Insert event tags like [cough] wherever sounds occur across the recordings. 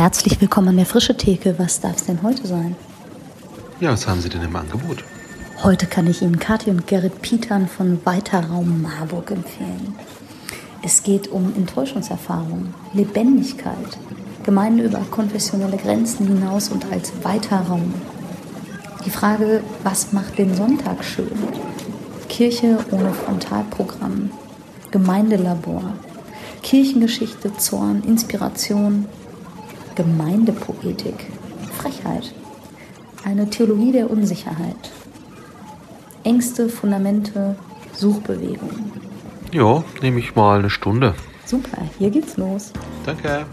Herzlich willkommen an der Frische Theke. Was darf es denn heute sein? Ja, was haben Sie denn im Angebot? Heute kann ich Ihnen Kathi und Gerrit Pietern von Weiterraum Marburg empfehlen. Es geht um Enttäuschungserfahrung, Lebendigkeit, Gemeinde über konfessionelle Grenzen hinaus und als Weiterraum. Die Frage, was macht den Sonntag schön? Kirche ohne Frontalprogramm, Gemeindelabor, Kirchengeschichte, Zorn, Inspiration, Gemeindepoetik, Frechheit, eine Theologie der Unsicherheit, Ängste, Fundamente, Suchbewegung. Ja, nehme ich mal eine Stunde. Super, hier geht's los. Danke.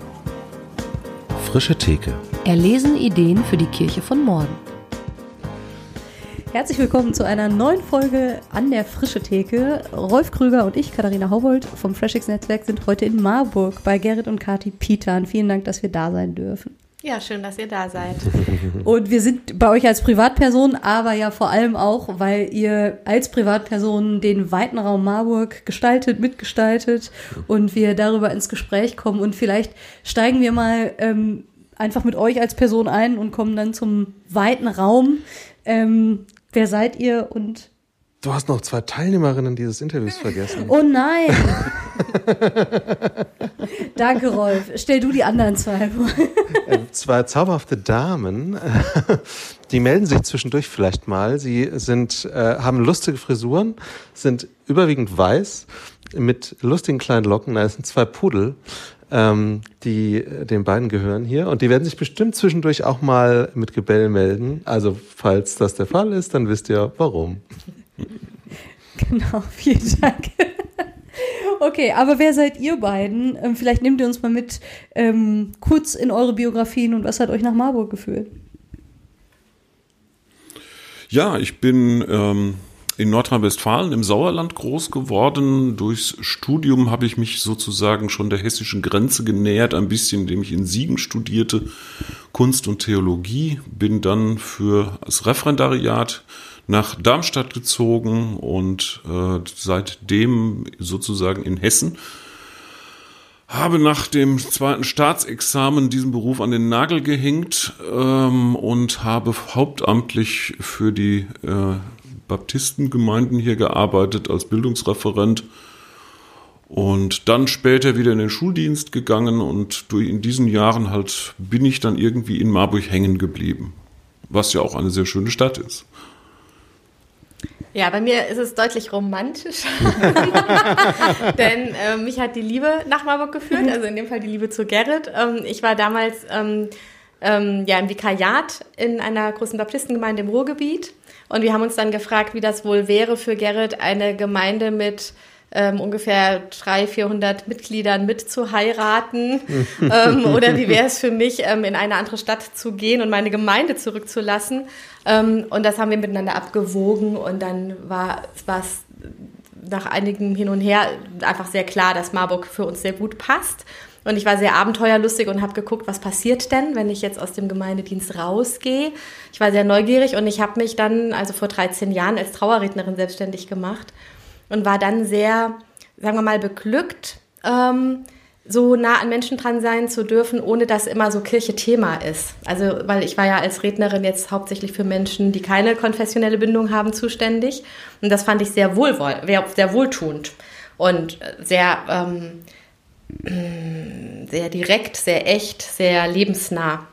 Frische Theke. Erlesen Ideen für die Kirche von morgen. Herzlich willkommen zu einer neuen Folge an der Frische Theke. Rolf Krüger und ich, Katharina Haubold vom Freshix Netzwerk, sind heute in Marburg bei Gerrit und Kati Pietern. Vielen Dank, dass wir da sein dürfen. Ja, schön, dass ihr da seid. [laughs] Und wir sind bei euch als Privatperson, aber ja vor allem auch, weil ihr als Privatperson den weiten Raum Marburg gestaltet, mitgestaltet und wir darüber ins Gespräch kommen. Und vielleicht steigen wir mal ähm, einfach mit euch als Person ein und kommen dann zum weiten Raum. Ähm, wer seid ihr und Du hast noch zwei Teilnehmerinnen dieses Interviews vergessen. Oh nein! [laughs] Danke, Rolf. Stell du die anderen zwei vor. Äh, zwei zauberhafte Damen, [laughs] die melden sich zwischendurch vielleicht mal. Sie sind, äh, haben lustige Frisuren, sind überwiegend weiß, mit lustigen kleinen Locken. Da sind zwei Pudel, ähm, die den beiden gehören hier. Und die werden sich bestimmt zwischendurch auch mal mit Gebell melden. Also, falls das der Fall ist, dann wisst ihr warum. [laughs] Genau, vielen Dank. Okay, aber wer seid ihr beiden? Ähm, vielleicht nehmt ihr uns mal mit ähm, kurz in eure Biografien und was hat euch nach Marburg geführt? Ja, ich bin ähm, in Nordrhein-Westfalen im Sauerland groß geworden. Durchs Studium habe ich mich sozusagen schon der hessischen Grenze genähert, ein bisschen, indem ich in Siegen studierte, Kunst und Theologie, bin dann für das Referendariat nach Darmstadt gezogen und äh, seitdem sozusagen in Hessen. Habe nach dem zweiten Staatsexamen diesen Beruf an den Nagel gehängt ähm, und habe hauptamtlich für die äh, Baptistengemeinden hier gearbeitet als Bildungsreferent und dann später wieder in den Schuldienst gegangen und in diesen Jahren halt bin ich dann irgendwie in Marburg hängen geblieben, was ja auch eine sehr schöne Stadt ist. Ja, bei mir ist es deutlich romantisch, [laughs] denn äh, mich hat die Liebe nach Marburg geführt, also in dem Fall die Liebe zu Gerrit. Ähm, ich war damals ähm, ähm, ja im Vikariat in einer großen Baptistengemeinde im Ruhrgebiet und wir haben uns dann gefragt, wie das wohl wäre für Gerrit, eine Gemeinde mit ähm, ungefähr 300, 400 Mitgliedern mit zu heiraten? [laughs] ähm, oder wie wäre es für mich, ähm, in eine andere Stadt zu gehen und meine Gemeinde zurückzulassen? Ähm, und das haben wir miteinander abgewogen und dann war es nach einigem Hin und Her einfach sehr klar, dass Marburg für uns sehr gut passt. Und ich war sehr abenteuerlustig und habe geguckt, was passiert denn, wenn ich jetzt aus dem Gemeindedienst rausgehe. Ich war sehr neugierig und ich habe mich dann, also vor 13 Jahren, als Trauerrednerin selbstständig gemacht und war dann sehr, sagen wir mal, beglückt, ähm, so nah an Menschen dran sein zu dürfen, ohne dass immer so Kirche Thema ist. Also, weil ich war ja als Rednerin jetzt hauptsächlich für Menschen, die keine konfessionelle Bindung haben, zuständig. Und das fand ich sehr, wohlwoll, sehr wohltuend und sehr, ähm, sehr direkt, sehr echt, sehr lebensnah.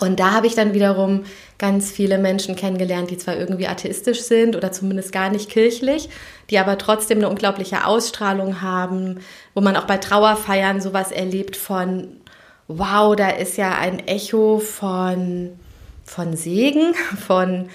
Und da habe ich dann wiederum ganz viele Menschen kennengelernt, die zwar irgendwie atheistisch sind oder zumindest gar nicht kirchlich, die aber trotzdem eine unglaubliche Ausstrahlung haben, wo man auch bei Trauerfeiern sowas erlebt von, wow, da ist ja ein Echo von, von Segen, [laughs] von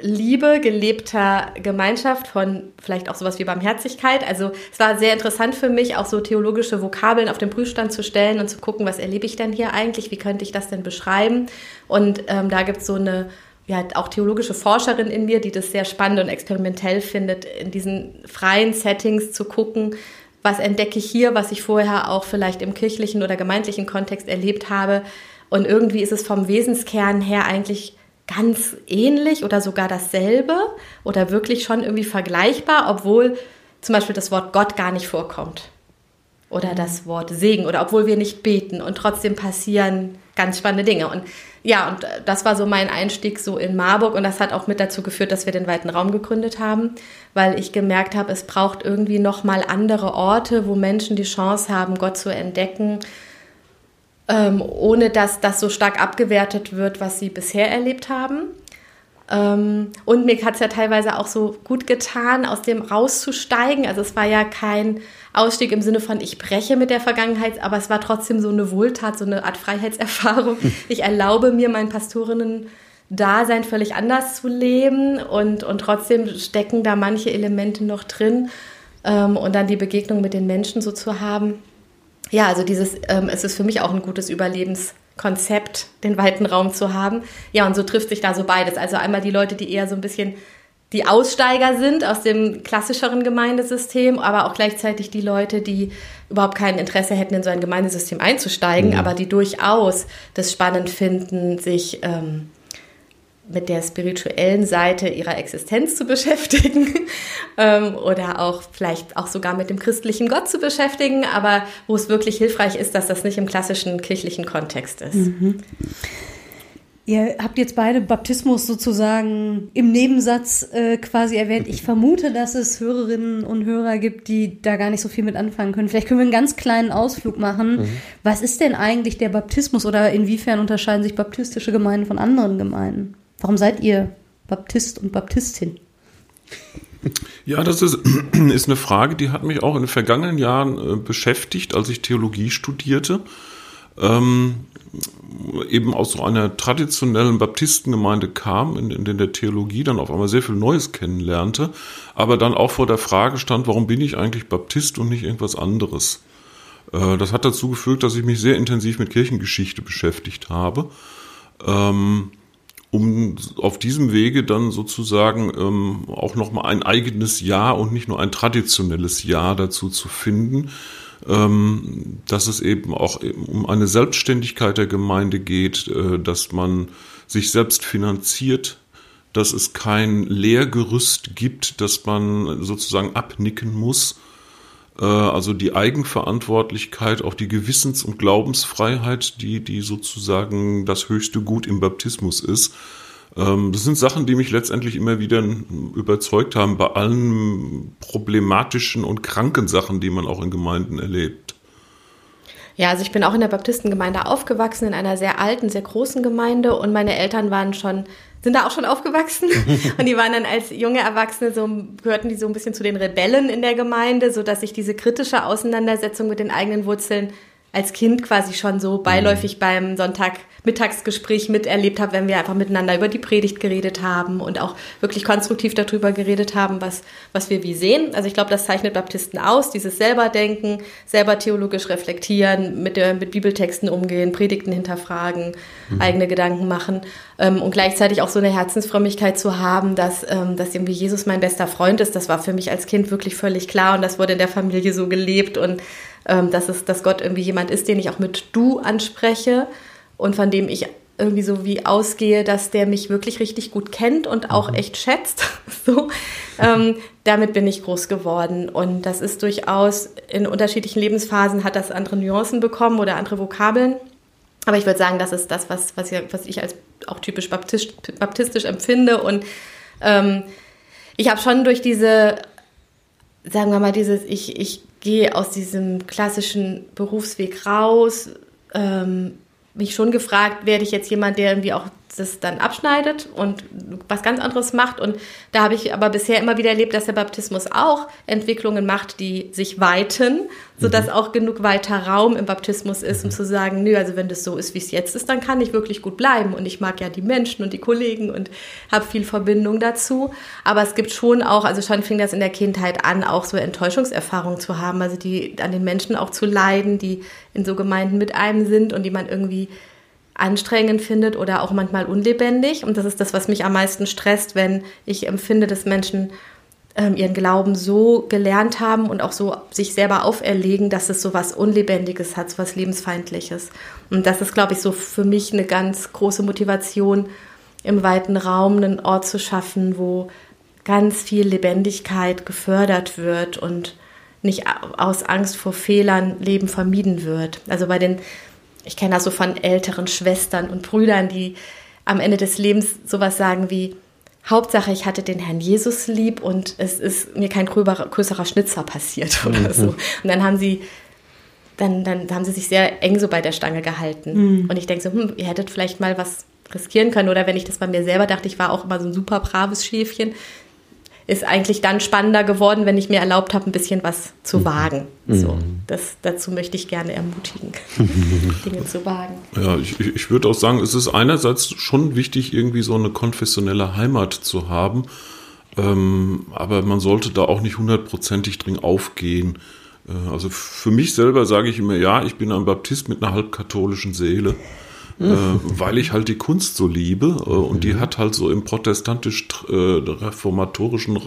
Liebe, gelebter Gemeinschaft, von vielleicht auch sowas wie Barmherzigkeit. Also es war sehr interessant für mich, auch so theologische Vokabeln auf den Prüfstand zu stellen und zu gucken, was erlebe ich denn hier eigentlich, wie könnte ich das denn beschreiben. Und ähm, da gibt es so eine ja, auch theologische Forscherin in mir, die das sehr spannend und experimentell findet, in diesen freien Settings zu gucken, was entdecke ich hier, was ich vorher auch vielleicht im kirchlichen oder gemeindlichen Kontext erlebt habe. Und irgendwie ist es vom Wesenskern her eigentlich ganz ähnlich oder sogar dasselbe oder wirklich schon irgendwie vergleichbar, obwohl zum Beispiel das Wort Gott gar nicht vorkommt. Oder das Wort Segen oder obwohl wir nicht beten und trotzdem passieren ganz spannende Dinge. Und ja, und das war so mein Einstieg so in Marburg und das hat auch mit dazu geführt, dass wir den weiten Raum gegründet haben, weil ich gemerkt habe, es braucht irgendwie noch mal andere Orte, wo Menschen die Chance haben, Gott zu entdecken, ähm, ohne dass das so stark abgewertet wird, was sie bisher erlebt haben. Ähm, und mir hat es ja teilweise auch so gut getan, aus dem rauszusteigen. Also es war ja kein Ausstieg im Sinne von, ich breche mit der Vergangenheit, aber es war trotzdem so eine Wohltat, so eine Art Freiheitserfahrung. Ich erlaube mir, mein Pastorinnen-Dasein völlig anders zu leben und, und trotzdem stecken da manche Elemente noch drin. Ähm, und dann die Begegnung mit den Menschen so zu haben. Ja, also dieses, ähm, es ist für mich auch ein gutes Überlebenskonzept, den weiten Raum zu haben. Ja, und so trifft sich da so beides. Also einmal die Leute, die eher so ein bisschen die Aussteiger sind aus dem klassischeren Gemeindesystem, aber auch gleichzeitig die Leute, die überhaupt kein Interesse hätten, in so ein Gemeindesystem einzusteigen, mhm. aber die durchaus das spannend finden, sich ähm, mit der spirituellen Seite ihrer Existenz zu beschäftigen [laughs] ähm, oder auch vielleicht auch sogar mit dem christlichen Gott zu beschäftigen, aber wo es wirklich hilfreich ist, dass das nicht im klassischen kirchlichen Kontext ist. Mhm. Ihr habt jetzt beide Baptismus sozusagen im Nebensatz äh, quasi erwähnt. Ich vermute, dass es Hörerinnen und Hörer gibt, die da gar nicht so viel mit anfangen können. Vielleicht können wir einen ganz kleinen Ausflug machen. Mhm. Was ist denn eigentlich der Baptismus oder inwiefern unterscheiden sich baptistische Gemeinden von anderen Gemeinden? Warum seid ihr Baptist und Baptistin? Ja, das ist, [clears throat] ist eine Frage, die hat mich auch in den vergangenen Jahren äh, beschäftigt, als ich Theologie studierte. Ähm, eben aus so einer traditionellen Baptistengemeinde kam, in, in der Theologie dann auf einmal sehr viel Neues kennenlernte, aber dann auch vor der Frage stand, warum bin ich eigentlich Baptist und nicht irgendwas anderes? Äh, das hat dazu geführt, dass ich mich sehr intensiv mit Kirchengeschichte beschäftigt habe, ähm, um auf diesem Wege dann sozusagen ähm, auch nochmal ein eigenes Ja und nicht nur ein traditionelles Ja dazu zu finden, ähm, dass es eben auch um eine Selbstständigkeit der Gemeinde geht, äh, dass man sich selbst finanziert, dass es kein Lehrgerüst gibt, das man sozusagen abnicken muss. Äh, also die Eigenverantwortlichkeit, auch die Gewissens- und Glaubensfreiheit, die, die sozusagen das höchste Gut im Baptismus ist. Ähm, das sind Sachen, die mich letztendlich immer wieder überzeugt haben bei allen problematischen und kranken Sachen, die man auch in Gemeinden erlebt. Ja, also ich bin auch in der Baptistengemeinde aufgewachsen, in einer sehr alten, sehr großen Gemeinde und meine Eltern waren schon, sind da auch schon aufgewachsen [laughs] und die waren dann als junge Erwachsene so, gehörten die so ein bisschen zu den Rebellen in der Gemeinde, so dass ich diese kritische Auseinandersetzung mit den eigenen Wurzeln als Kind quasi schon so beiläufig mhm. beim Sonntagmittagsgespräch miterlebt habe, wenn wir einfach miteinander über die Predigt geredet haben und auch wirklich konstruktiv darüber geredet haben, was, was wir wie sehen. Also ich glaube, das zeichnet Baptisten aus, dieses selber denken, selber theologisch reflektieren, mit, der, mit Bibeltexten umgehen, Predigten hinterfragen, mhm. eigene Gedanken machen ähm, und gleichzeitig auch so eine Herzensfrömmigkeit zu haben, dass, ähm, dass irgendwie Jesus mein bester Freund ist. Das war für mich als Kind wirklich völlig klar und das wurde in der Familie so gelebt und ähm, dass, es, dass Gott irgendwie jemand ist, den ich auch mit du anspreche und von dem ich irgendwie so wie ausgehe, dass der mich wirklich richtig gut kennt und auch mhm. echt schätzt. [laughs] so, ähm, damit bin ich groß geworden und das ist durchaus in unterschiedlichen Lebensphasen hat das andere Nuancen bekommen oder andere Vokabeln. Aber ich würde sagen, das ist das, was, was, ich, was ich als auch typisch baptistisch, baptistisch empfinde und ähm, ich habe schon durch diese, sagen wir mal, dieses, ich, ich gehe aus diesem klassischen Berufsweg raus, ähm, mich schon gefragt, werde ich jetzt jemand, der irgendwie auch das dann abschneidet und was ganz anderes macht. Und da habe ich aber bisher immer wieder erlebt, dass der Baptismus auch Entwicklungen macht, die sich weiten, sodass mhm. auch genug weiter Raum im Baptismus ist, um mhm. zu sagen, nö, also wenn das so ist, wie es jetzt ist, dann kann ich wirklich gut bleiben. Und ich mag ja die Menschen und die Kollegen und habe viel Verbindung dazu. Aber es gibt schon auch, also schon fing das in der Kindheit an, auch so Enttäuschungserfahrungen zu haben, also die an den Menschen auch zu leiden, die in so Gemeinden mit einem sind und die man irgendwie anstrengend findet oder auch manchmal unlebendig. Und das ist das, was mich am meisten stresst, wenn ich empfinde, dass Menschen ähm, ihren Glauben so gelernt haben und auch so sich selber auferlegen, dass es so was Unlebendiges hat, so was Lebensfeindliches. Und das ist, glaube ich, so für mich eine ganz große Motivation, im weiten Raum einen Ort zu schaffen, wo ganz viel Lebendigkeit gefördert wird und nicht aus Angst vor Fehlern Leben vermieden wird. Also bei den ich kenne das so von älteren Schwestern und Brüdern, die am Ende des Lebens sowas sagen wie, Hauptsache, ich hatte den Herrn Jesus lieb und es ist mir kein gröberer, größerer Schnitzer passiert [laughs] oder mhm. so. Und dann haben sie, dann, dann haben sie sich sehr eng so bei der Stange gehalten. Mhm. Und ich denke so, hm, ihr hättet vielleicht mal was riskieren können. Oder wenn ich das bei mir selber dachte, ich war auch immer so ein super braves Schäfchen, ist eigentlich dann spannender geworden, wenn ich mir erlaubt habe, ein bisschen was zu mhm. wagen. So, mhm. das, dazu möchte ich gerne ermutigen, [laughs] Dinge zu wagen. Ja, ich, ich würde auch sagen, es ist einerseits schon wichtig, irgendwie so eine konfessionelle Heimat zu haben, ähm, aber man sollte da auch nicht hundertprozentig drin aufgehen. Äh, also für mich selber sage ich immer, ja, ich bin ein Baptist mit einer halbkatholischen Seele äh, weil ich halt die Kunst so liebe äh, und die mhm. hat halt so im protestantisch-reformatorischen äh,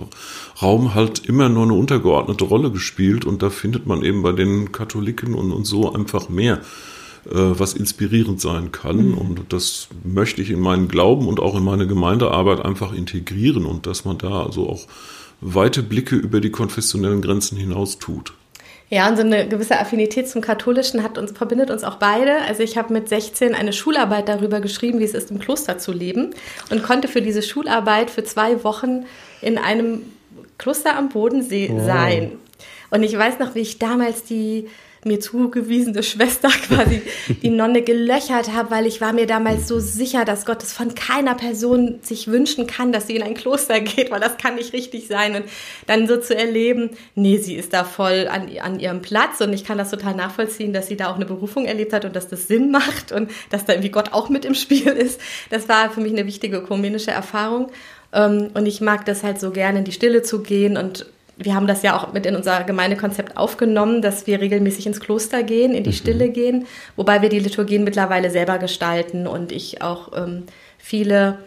Raum halt immer nur eine untergeordnete Rolle gespielt und da findet man eben bei den Katholiken und, und so einfach mehr äh, was inspirierend sein kann. Mhm. Und das möchte ich in meinen Glauben und auch in meine Gemeindearbeit einfach integrieren und dass man da also auch weite Blicke über die konfessionellen Grenzen hinaus tut. Ja, und so eine gewisse Affinität zum Katholischen hat uns, verbindet uns auch beide. Also ich habe mit 16 eine Schularbeit darüber geschrieben, wie es ist, im Kloster zu leben und konnte für diese Schularbeit für zwei Wochen in einem Kloster am Bodensee wow. sein. Und ich weiß noch, wie ich damals die mir zugewiesene Schwester [laughs] quasi die Nonne gelöchert habe, weil ich war mir damals so sicher, dass Gott es von keiner Person sich wünschen kann, dass sie in ein Kloster geht, weil das kann nicht richtig sein. Und dann so zu erleben, nee, sie ist da voll an, an ihrem Platz und ich kann das total nachvollziehen, dass sie da auch eine Berufung erlebt hat und dass das Sinn macht und dass da irgendwie Gott auch mit im Spiel ist. Das war für mich eine wichtige ökumenische Erfahrung. Ähm, und ich mag das halt so gerne, in die Stille zu gehen und wir haben das ja auch mit in unser Gemeindekonzept aufgenommen, dass wir regelmäßig ins Kloster gehen, in die mhm. Stille gehen, wobei wir die Liturgien mittlerweile selber gestalten und ich auch ähm, viele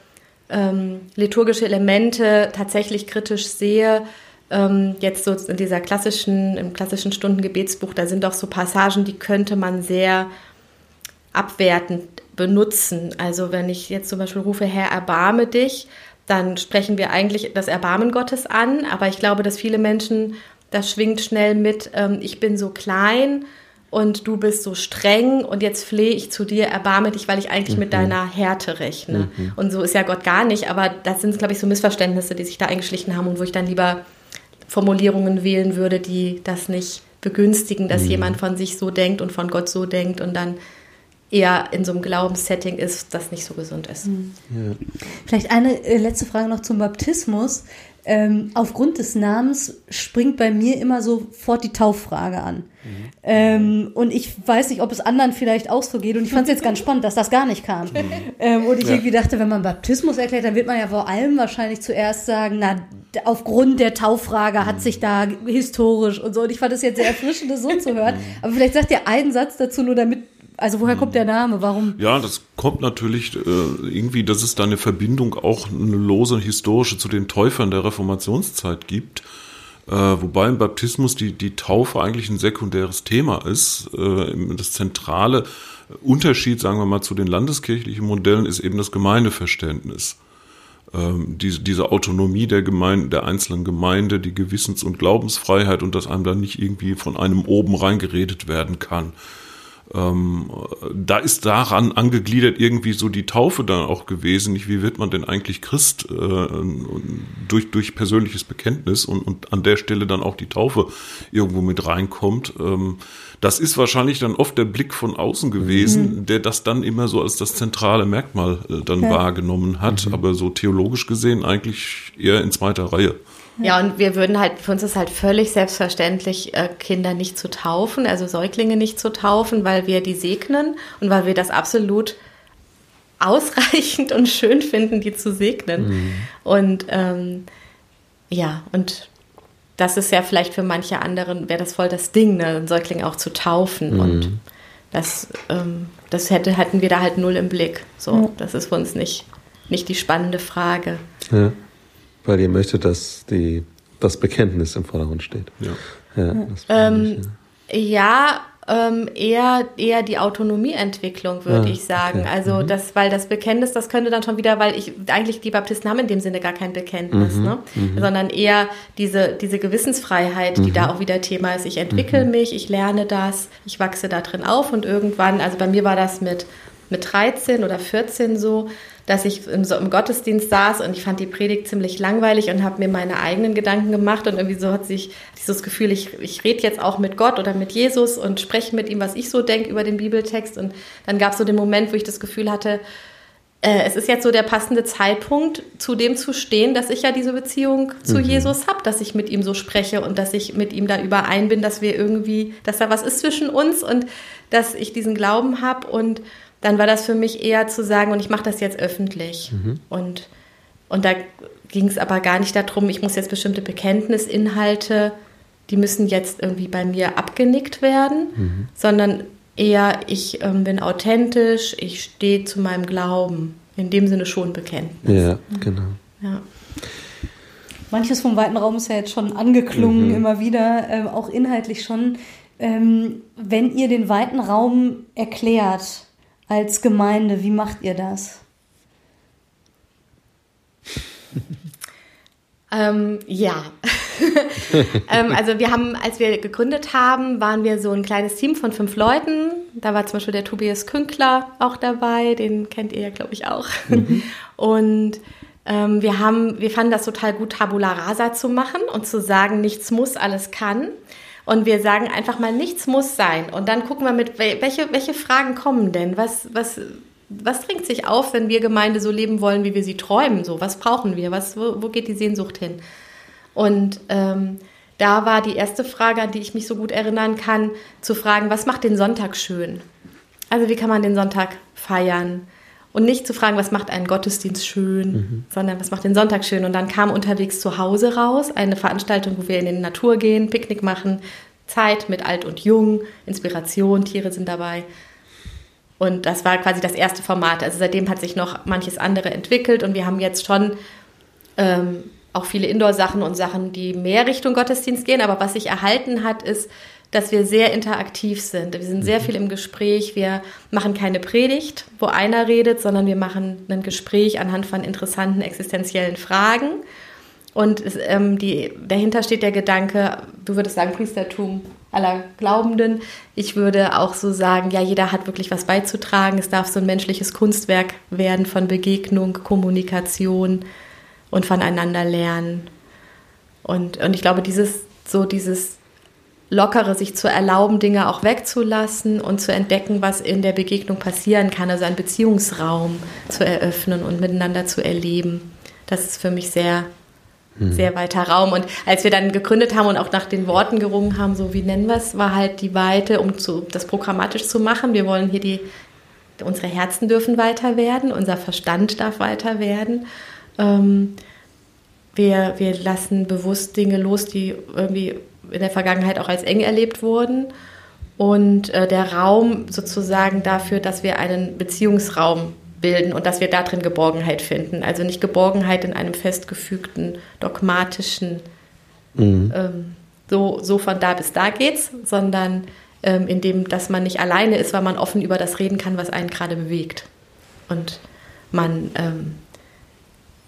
ähm, liturgische Elemente tatsächlich kritisch sehe. Ähm, jetzt so in dieser klassischen, im klassischen Stundengebetsbuch, da sind auch so Passagen, die könnte man sehr abwertend benutzen. Also wenn ich jetzt zum Beispiel rufe, Herr, erbarme dich, dann sprechen wir eigentlich das Erbarmen Gottes an. Aber ich glaube, dass viele Menschen, das schwingt schnell mit, ähm, ich bin so klein und du bist so streng und jetzt flehe ich zu dir, erbarme dich, weil ich eigentlich mhm. mit deiner Härte rechne. Mhm. Und so ist ja Gott gar nicht, aber das sind, glaube ich, so Missverständnisse, die sich da eingeschlichen haben und wo ich dann lieber Formulierungen wählen würde, die das nicht begünstigen, dass mhm. jemand von sich so denkt und von Gott so denkt und dann eher in so einem Glaubenssetting ist, das nicht so gesund ist. Mhm. Ja. Vielleicht eine äh, letzte Frage noch zum Baptismus. Ähm, aufgrund des Namens springt bei mir immer sofort die Tauffrage an. Mhm. Ähm, und ich weiß nicht, ob es anderen vielleicht auch so geht. Und ich fand es jetzt ganz spannend, dass das gar nicht kam. Mhm. Ähm, und ich ja. irgendwie dachte, wenn man Baptismus erklärt, dann wird man ja vor allem wahrscheinlich zuerst sagen, na, aufgrund der Tauffrage hat sich da historisch und so. Und ich fand es jetzt sehr erfrischend, das so zu hören. Mhm. Aber vielleicht sagt ihr einen Satz dazu, nur damit also woher kommt der Name? Warum? Ja, das kommt natürlich äh, irgendwie, dass es da eine Verbindung auch eine lose historische zu den Täufern der Reformationszeit gibt. Äh, wobei im Baptismus die, die Taufe eigentlich ein sekundäres Thema ist. Äh, das zentrale Unterschied, sagen wir mal, zu den landeskirchlichen Modellen ist eben das Gemeindeverständnis. Ähm, diese, diese Autonomie der Gemeinde, der einzelnen Gemeinde, die Gewissens- und Glaubensfreiheit und dass einem da nicht irgendwie von einem oben reingeredet werden kann. Ähm, da ist daran angegliedert irgendwie so die Taufe dann auch gewesen. Nicht, wie wird man denn eigentlich Christ äh, durch, durch persönliches Bekenntnis und, und an der Stelle dann auch die Taufe irgendwo mit reinkommt. Ähm, das ist wahrscheinlich dann oft der Blick von außen gewesen, mhm. der das dann immer so als das zentrale Merkmal äh, dann ja. wahrgenommen hat, mhm. aber so theologisch gesehen eigentlich eher in zweiter Reihe. Ja, und wir würden halt, für uns ist halt völlig selbstverständlich, äh, Kinder nicht zu taufen, also Säuglinge nicht zu taufen, weil wir die segnen und weil wir das absolut ausreichend und schön finden, die zu segnen. Mhm. Und ähm, ja, und das ist ja vielleicht für manche anderen, wäre das voll das Ding, ne, einen Säugling auch zu taufen. Mhm. Und das, ähm, das hätte, hätten wir da halt null im Blick. So, ja. das ist für uns nicht, nicht die spannende Frage. Ja. Weil ihr möchtet, dass die, das Bekenntnis im Vordergrund steht. Ja. ja, ähm, ja. ähm, eher, eher die Autonomieentwicklung, würde Ah, ich sagen. okay. Also das, weil das Bekenntnis, das könnte dann schon wieder, weil ich eigentlich die Baptisten haben in dem Sinne gar kein Bekenntnis, ne? sondern eher diese, diese Gewissensfreiheit, die da auch wieder Thema ist. Ich entwickle mich, ich lerne das, ich wachse da drin auf und irgendwann, also bei mir war das mit, mit 13 oder 14 so, dass ich im, so im Gottesdienst saß und ich fand die Predigt ziemlich langweilig und habe mir meine eigenen Gedanken gemacht und irgendwie so hat sich dieses Gefühl, ich, ich rede jetzt auch mit Gott oder mit Jesus und spreche mit ihm, was ich so denke über den Bibeltext. Und dann gab es so den Moment, wo ich das Gefühl hatte, äh, es ist jetzt so der passende Zeitpunkt, zu dem zu stehen, dass ich ja diese Beziehung zu Jesus habe, dass ich mit ihm so spreche und dass ich mit ihm da überein bin, dass wir irgendwie, dass da was ist zwischen uns und dass ich diesen Glauben habe und dann war das für mich eher zu sagen, und ich mache das jetzt öffentlich. Und, und da ging es aber gar nicht darum, ich muss jetzt bestimmte Bekenntnisinhalte, die müssen jetzt irgendwie bei mir abgenickt werden, sondern eher, ich ähm, bin authentisch, ich stehe zu meinem Glauben. In dem Sinne schon Bekenntnis. Ja, genau. Ja. Manches vom weiten Raum ist ja jetzt schon angeklungen, immer wieder, ähm, auch inhaltlich schon. Ähm, wenn ihr den weiten Raum erklärt als Gemeinde, wie macht ihr das? [laughs] Ähm, ja. [laughs] ähm, also wir haben, als wir gegründet haben, waren wir so ein kleines Team von fünf Leuten. Da war zum Beispiel der Tobias Künkler auch dabei, den kennt ihr ja, glaube ich, auch. [laughs] Und ähm, wir haben, wir fanden das total gut, Tabula Rasa zu machen und zu sagen, nichts muss, alles kann. Und wir sagen einfach mal, nichts muss sein. Und dann gucken wir mit, wel- welche, welche Fragen kommen denn? Was, was, was drängt sich auf, wenn wir Gemeinde so leben wollen, wie wir sie träumen? So, was brauchen wir? Was, wo, wo geht die Sehnsucht hin? Und ähm, da war die erste Frage, an die ich mich so gut erinnern kann, zu fragen, was macht den Sonntag schön? Also wie kann man den Sonntag feiern? Und nicht zu fragen, was macht einen Gottesdienst schön, sondern was macht den Sonntag schön? Und dann kam unterwegs zu Hause raus eine Veranstaltung, wo wir in die Natur gehen, Picknick machen, Zeit mit alt und jung, Inspiration, Tiere sind dabei. Und das war quasi das erste Format. Also seitdem hat sich noch manches andere entwickelt und wir haben jetzt schon ähm, auch viele Indoor-Sachen und Sachen, die mehr Richtung Gottesdienst gehen. Aber was sich erhalten hat, ist, dass wir sehr interaktiv sind. Wir sind sehr viel im Gespräch. Wir machen keine Predigt, wo einer redet, sondern wir machen ein Gespräch anhand von interessanten existenziellen Fragen. Und es, ähm, die, dahinter steht der Gedanke, du würdest sagen, Priestertum aller Glaubenden. Ich würde auch so sagen, ja, jeder hat wirklich was beizutragen. Es darf so ein menschliches Kunstwerk werden von Begegnung, Kommunikation und voneinander lernen. Und, und ich glaube, dieses, so dieses Lockere, sich zu erlauben, Dinge auch wegzulassen und zu entdecken, was in der Begegnung passieren kann, also einen Beziehungsraum zu eröffnen und miteinander zu erleben. Das ist für mich sehr, sehr weiter Raum. Und als wir dann gegründet haben und auch nach den Worten gerungen haben, so wie nennen wir es, war halt die Weite, um zu, das programmatisch zu machen. Wir wollen hier die, unsere Herzen dürfen weiter werden, unser Verstand darf weiter werden. Ähm, wir, wir lassen bewusst Dinge los, die irgendwie in der Vergangenheit auch als eng erlebt wurden. Und äh, der Raum sozusagen dafür, dass wir einen Beziehungsraum bilden und dass wir darin Geborgenheit finden. Also nicht Geborgenheit in einem festgefügten, dogmatischen, ähm, so, so von da bis da geht's, sondern ähm, in dem, dass man nicht alleine ist, weil man offen über das reden kann, was einen gerade bewegt. Und man ähm,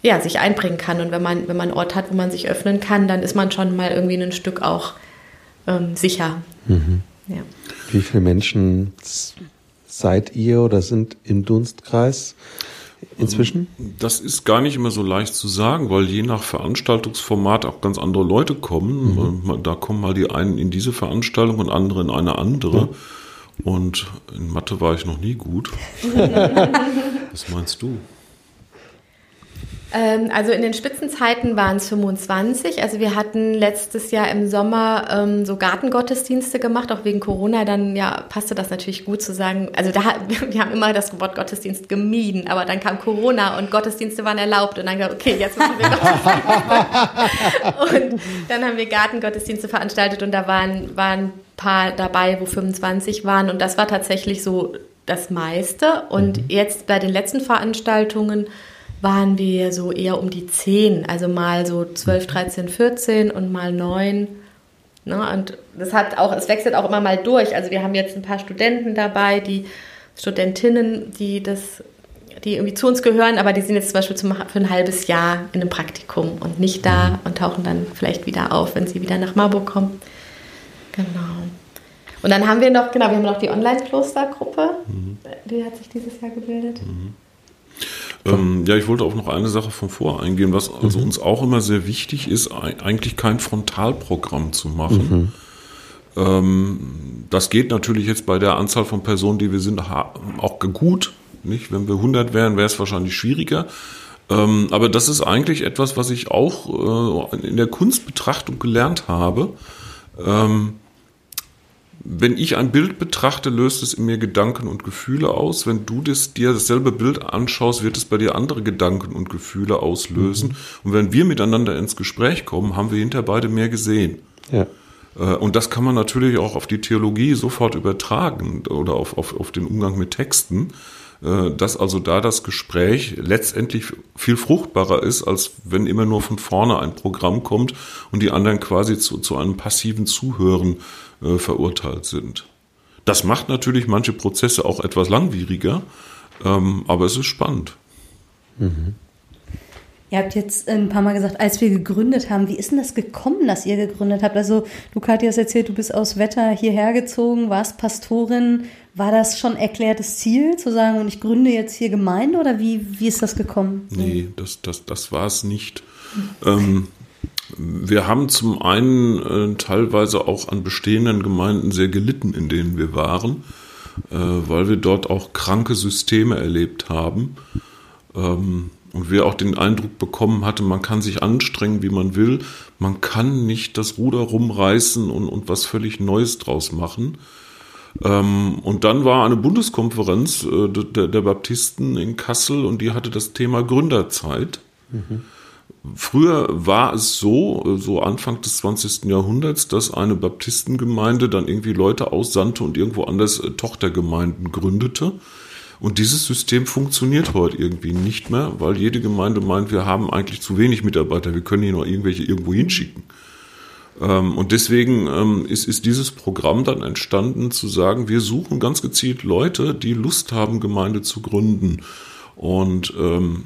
ja, sich einbringen kann. Und wenn man, wenn man einen Ort hat, wo man sich öffnen kann, dann ist man schon mal irgendwie ein Stück auch ähm, sicher. Ja. Wie viele Menschen seid ihr oder sind im Dunstkreis inzwischen? Das ist gar nicht immer so leicht zu sagen, weil je nach Veranstaltungsformat auch ganz andere Leute kommen. Mal- Da kommen mal die einen in diese Veranstaltung und andere in eine andere. Und in Mathe war ich noch nie gut. [laughs] Was meinst du? Ähm, also in den Spitzenzeiten waren es 25. Also wir hatten letztes Jahr im Sommer ähm, so Gartengottesdienste gemacht, auch wegen Corona. Dann ja passte das natürlich gut zu sagen. Also da [laughs] wir haben immer das Wort Gottesdienst gemieden, aber dann kam Corona und Gottesdienste waren erlaubt und dann gesagt, okay, jetzt machen wir Gottesdienste. [laughs] und dann haben wir Gartengottesdienste veranstaltet und da waren waren ein paar dabei, wo 25 waren und das war tatsächlich so das meiste. Und jetzt bei den letzten Veranstaltungen waren wir so eher um die 10, also mal so 12, 13, 14 und mal 9 Ne? Und das hat auch, es wechselt auch immer mal durch. Also wir haben jetzt ein paar Studenten dabei, die Studentinnen, die das, die irgendwie zu uns gehören, aber die sind jetzt zum Beispiel zum, für ein halbes Jahr in einem Praktikum und nicht da Mhm. und tauchen dann vielleicht wieder auf, wenn sie wieder nach Marburg kommen. Genau. Und dann haben wir noch, genau, wir haben noch die Online-Klostergruppe, Mhm. die hat sich dieses Jahr gebildet. Ähm, ja, ich wollte auf noch eine Sache von vor eingehen, was also uns auch immer sehr wichtig ist, ei- eigentlich kein Frontalprogramm zu machen. Ähm, das geht natürlich jetzt bei der Anzahl von Personen, die wir sind, auch gut. Nicht? Wenn wir 100 wären, wäre es wahrscheinlich schwieriger. Ähm, aber das ist eigentlich etwas, was ich auch äh, in der Kunstbetrachtung gelernt habe. Ähm, wenn ich ein Bild betrachte, löst es in mir Gedanken und Gefühle aus. Wenn du das, dir dasselbe Bild anschaust, wird es bei dir andere Gedanken und Gefühle auslösen. Und wenn wir miteinander ins Gespräch kommen, haben wir hinter beide mehr gesehen. Ja. Äh, Und das kann man natürlich auch auf die Theologie sofort übertragen oder auf, auf, auf den Umgang mit Texten, äh, dass also da das Gespräch letztendlich viel fruchtbarer ist, als wenn immer nur von vorne ein Programm kommt und die anderen quasi zu, zu einem passiven Zuhören äh, verurteilt sind. Das macht natürlich manche Prozesse auch etwas langwieriger, ähm, aber es ist spannend. Ihr habt jetzt ein paar Mal gesagt, als wir gegründet haben, wie ist denn das gekommen, dass ihr gegründet habt? Also, du, Katja, hast erzählt, du bist aus Wetter hierher gezogen, warst Pastorin. War das schon erklärtes Ziel, zu sagen, und ich gründe jetzt hier Gemeinde oder wie, wie ist das gekommen? Nee, das, das, das war es nicht. Ähm, wir haben zum einen äh, teilweise auch an bestehenden Gemeinden sehr gelitten, in denen wir waren, äh, weil wir dort auch kranke Systeme erlebt haben. Ähm, und wir auch den Eindruck bekommen hatten, man kann sich anstrengen, wie man will, man kann nicht das Ruder rumreißen und, und was völlig Neues draus machen. Ähm, und dann war eine Bundeskonferenz äh, der, der Baptisten in Kassel und die hatte das Thema Gründerzeit. Früher war es so, so Anfang des 20. Jahrhunderts, dass eine Baptistengemeinde dann irgendwie Leute aussandte und irgendwo anders äh, Tochtergemeinden gründete. Und dieses System funktioniert heute irgendwie nicht mehr, weil jede Gemeinde meint, wir haben eigentlich zu wenig Mitarbeiter, wir können hier noch irgendwelche irgendwo hinschicken. Ähm, und deswegen ähm, ist, ist dieses Programm dann entstanden, zu sagen, wir suchen ganz gezielt Leute, die Lust haben, Gemeinde zu gründen. Und ähm,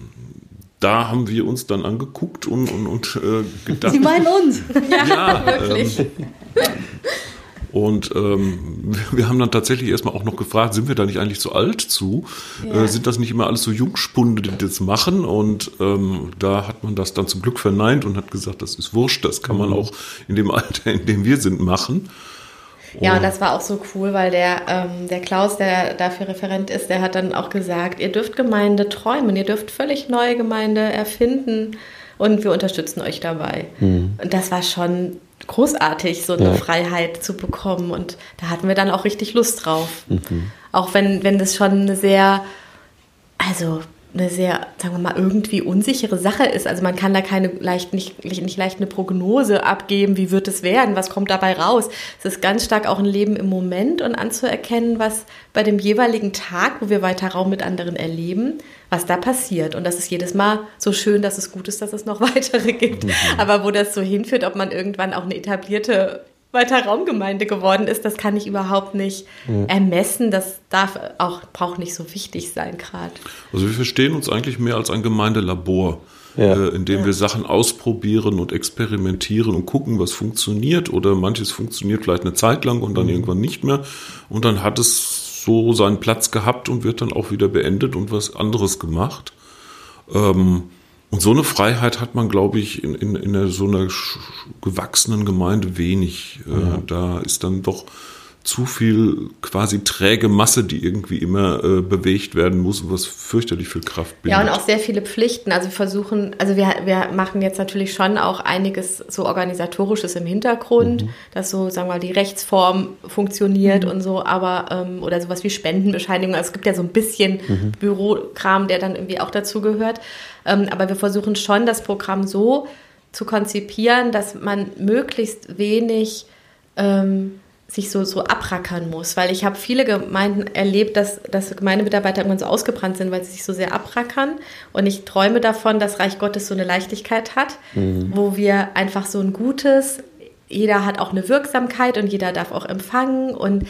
da haben wir uns dann angeguckt und, und, und äh, gedacht. Sie meinen uns. ja, [laughs] Wirklich. Ähm, und ähm, wir- wir haben dann tatsächlich erstmal auch noch gefragt, sind wir da nicht eigentlich zu alt zu? Ja. Äh, sind das nicht immer alles so Jungspunde, die das machen? Und ähm, da hat man das dann zum Glück verneint und hat gesagt, das ist wurscht, das kann man auch in dem Alter, in dem wir sind, machen. Ja, und das war auch so cool, weil der, ähm, der Klaus, der dafür Referent ist, der hat dann auch gesagt, ihr dürft Gemeinde träumen, ihr dürft völlig neue Gemeinde erfinden und wir unterstützen euch dabei. Und das war schon großartig, so eine Ja. Freiheit zu bekommen und da hatten wir dann auch richtig Lust drauf. Auch wenn, wenn das schon eine sehr, also eine sehr, sagen wir mal, irgendwie unsichere Sache ist. Also man kann da keine leicht, nicht, nicht leicht eine Prognose abgeben, wie wird es werden, was kommt dabei raus. Es ist ganz stark auch ein Leben im Moment und anzuerkennen, was bei dem jeweiligen Tag, wo wir weiter Raum mit anderen erleben, was da passiert. Und das ist jedes Mal so schön, dass es gut ist, dass es noch [laughs] weitere gibt. Aber wo das so hinführt, ob man irgendwann auch eine etablierte weiter Raumgemeinde geworden ist, das kann ich überhaupt nicht ermessen. Das darf auch, braucht nicht so wichtig sein gerade. Also wir verstehen uns eigentlich mehr als ein Gemeindelabor, Ja. äh, in dem wir Sachen ausprobieren und experimentieren und gucken, was funktioniert oder manches funktioniert vielleicht eine Zeit lang und dann irgendwann nicht mehr und dann hat es so seinen Platz gehabt und wird dann auch wieder beendet und was anderes gemacht. Ähm, und so eine Freiheit hat man, glaube ich, in, in, in so einer gewachsenen Gemeinde wenig. Äh, Da ist dann doch zu viel quasi träge Masse, die irgendwie immer äh, bewegt werden muss und was fürchterlich viel Kraft bindet. Ja, und auch sehr viele Pflichten. Also wir versuchen, also wir, wir machen jetzt natürlich schon auch einiges so organisatorisches im Hintergrund, dass so, sagen wir mal, die Rechtsform funktioniert und so, aber, ähm, oder sowas wie Spendenbescheinigung. Also es gibt ja so ein bisschen Bürokram, der dann irgendwie auch dazu gehört. Ähm, aber wir versuchen schon, das Programm so zu konzipieren, dass man möglichst wenig ähm, sich so, so abrackern muss. Weil ich habe viele Gemeinden erlebt, dass, dass Gemeindemitarbeiter irgendwann so ausgebrannt sind, weil sie sich so sehr abrackern. Und ich träume davon, dass Reich Gottes so eine Leichtigkeit hat, wo wir einfach so ein gutes, jeder hat auch eine Wirksamkeit und jeder darf auch empfangen und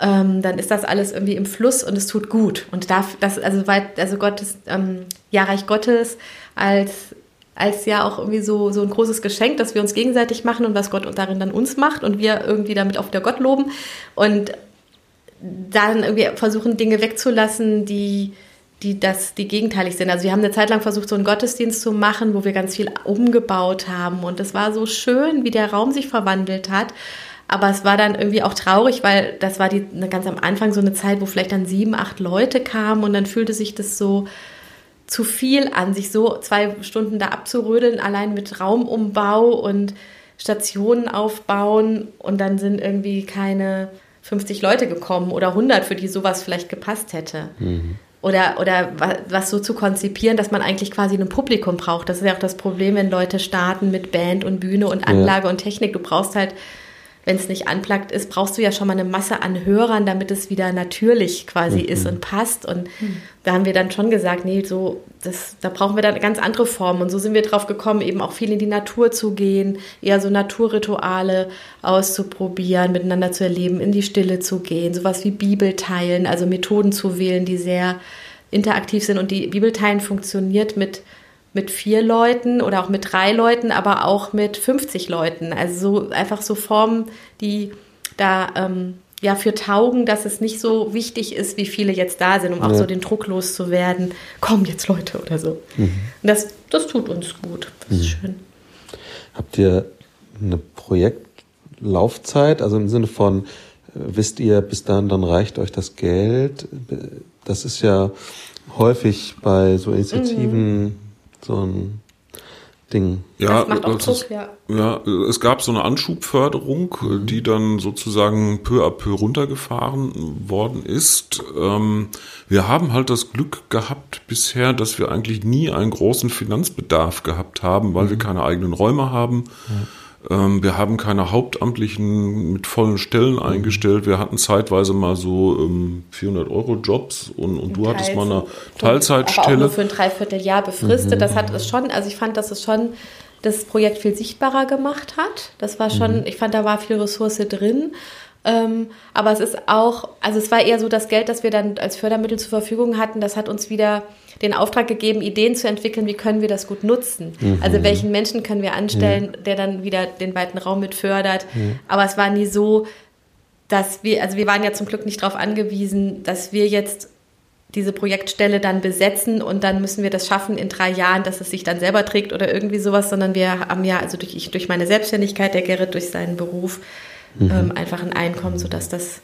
ähm, dann ist das alles irgendwie im Fluss und es tut gut. Und darf das, also weit, also Gottes, ähm, ja, Reich Gottes als, als ja auch irgendwie so, so ein großes Geschenk, dass wir uns gegenseitig machen und was Gott darin dann uns macht und wir irgendwie damit auch wieder Gott loben. Und dann irgendwie versuchen, Dinge wegzulassen, die, die das, die gegenteilig sind. Also wir haben eine Zeit lang versucht, so einen Gottesdienst zu machen, wo wir ganz viel umgebaut haben. Und es war so schön, wie der Raum sich verwandelt hat. Aber es war dann irgendwie auch traurig, weil das war die ganz am Anfang so eine Zeit, wo vielleicht dann sieben, acht Leute kamen und dann fühlte sich das so zu viel an, sich so zwei Stunden da abzurödeln, allein mit Raumumbau und Stationen aufbauen und dann sind irgendwie keine 50 Leute gekommen oder 100, für die sowas vielleicht gepasst hätte. Mhm. Oder, oder was so zu konzipieren, dass man eigentlich quasi ein Publikum braucht. Das ist ja auch das Problem, wenn Leute starten mit Band und Bühne und Anlage ja. und Technik. Du brauchst halt wenn es nicht anplagt ist, brauchst du ja schon mal eine Masse an Hörern, damit es wieder natürlich quasi mhm. ist und passt. Und mhm. da haben wir dann schon gesagt, nee, so, das, da brauchen wir dann ganz andere Formen. Und so sind wir drauf gekommen, eben auch viel in die Natur zu gehen, eher so Naturrituale auszuprobieren, miteinander zu erleben, in die Stille zu gehen, sowas wie Bibelteilen, also Methoden zu wählen, die sehr interaktiv sind. Und die Bibelteilen funktioniert mit mit vier Leuten oder auch mit drei Leuten, aber auch mit 50 Leuten. Also so, einfach so Formen, die da ähm, ja für taugen, dass es nicht so wichtig ist, wie viele jetzt da sind, um auch so den Druck loszuwerden. Komm jetzt Leute oder so. Mhm. Und das, das tut uns gut. Das ist mhm. schön. Habt ihr eine Projektlaufzeit, also im Sinne von, äh, wisst ihr, bis dahin dann reicht euch das Geld? Das ist ja häufig bei so Initiativen mhm so ein Ding. Ja, das macht auch Druck, ja. ja. Es gab so eine Anschubförderung, mhm. die dann sozusagen peu à peu runtergefahren worden ist. Ähm, wir haben halt das Glück gehabt bisher, dass wir eigentlich nie einen großen Finanzbedarf gehabt haben, weil mhm. wir keine eigenen Räume haben. Mhm ähm, wir haben keine Hauptamtlichen mit vollen Stellen eingestellt. Wir hatten zeitweise mal so ähm, 400 Euro Jobs und, und du hattest mal eine Teilzeitstelle. Aber auch nur für ein Dreivierteljahr befristet. Mhm. Das hat es schon, also ich fand, dass es schon das Projekt viel sichtbarer gemacht hat. Das war schon, mhm. ich fand, da war viel Ressource drin. Ähm, aber es ist auch, also es war eher so das Geld, das wir dann als Fördermittel zur Verfügung hatten, das hat uns wieder den Auftrag gegeben, Ideen zu entwickeln, wie können wir das gut nutzen. Mhm. Also welchen Menschen können wir anstellen, mhm. der dann wieder den weiten Raum mit fördert. Mhm. Aber es war nie so, dass wir, also wir waren ja zum Glück nicht darauf angewiesen, dass wir jetzt diese Projektstelle dann besetzen und dann müssen wir das schaffen in drei Jahren, dass es sich dann selber trägt oder irgendwie sowas, sondern wir haben ja, also durch, ich, durch meine Selbstständigkeit, der Gerrit durch seinen Beruf, mhm. ähm, einfach ein Einkommen, sodass das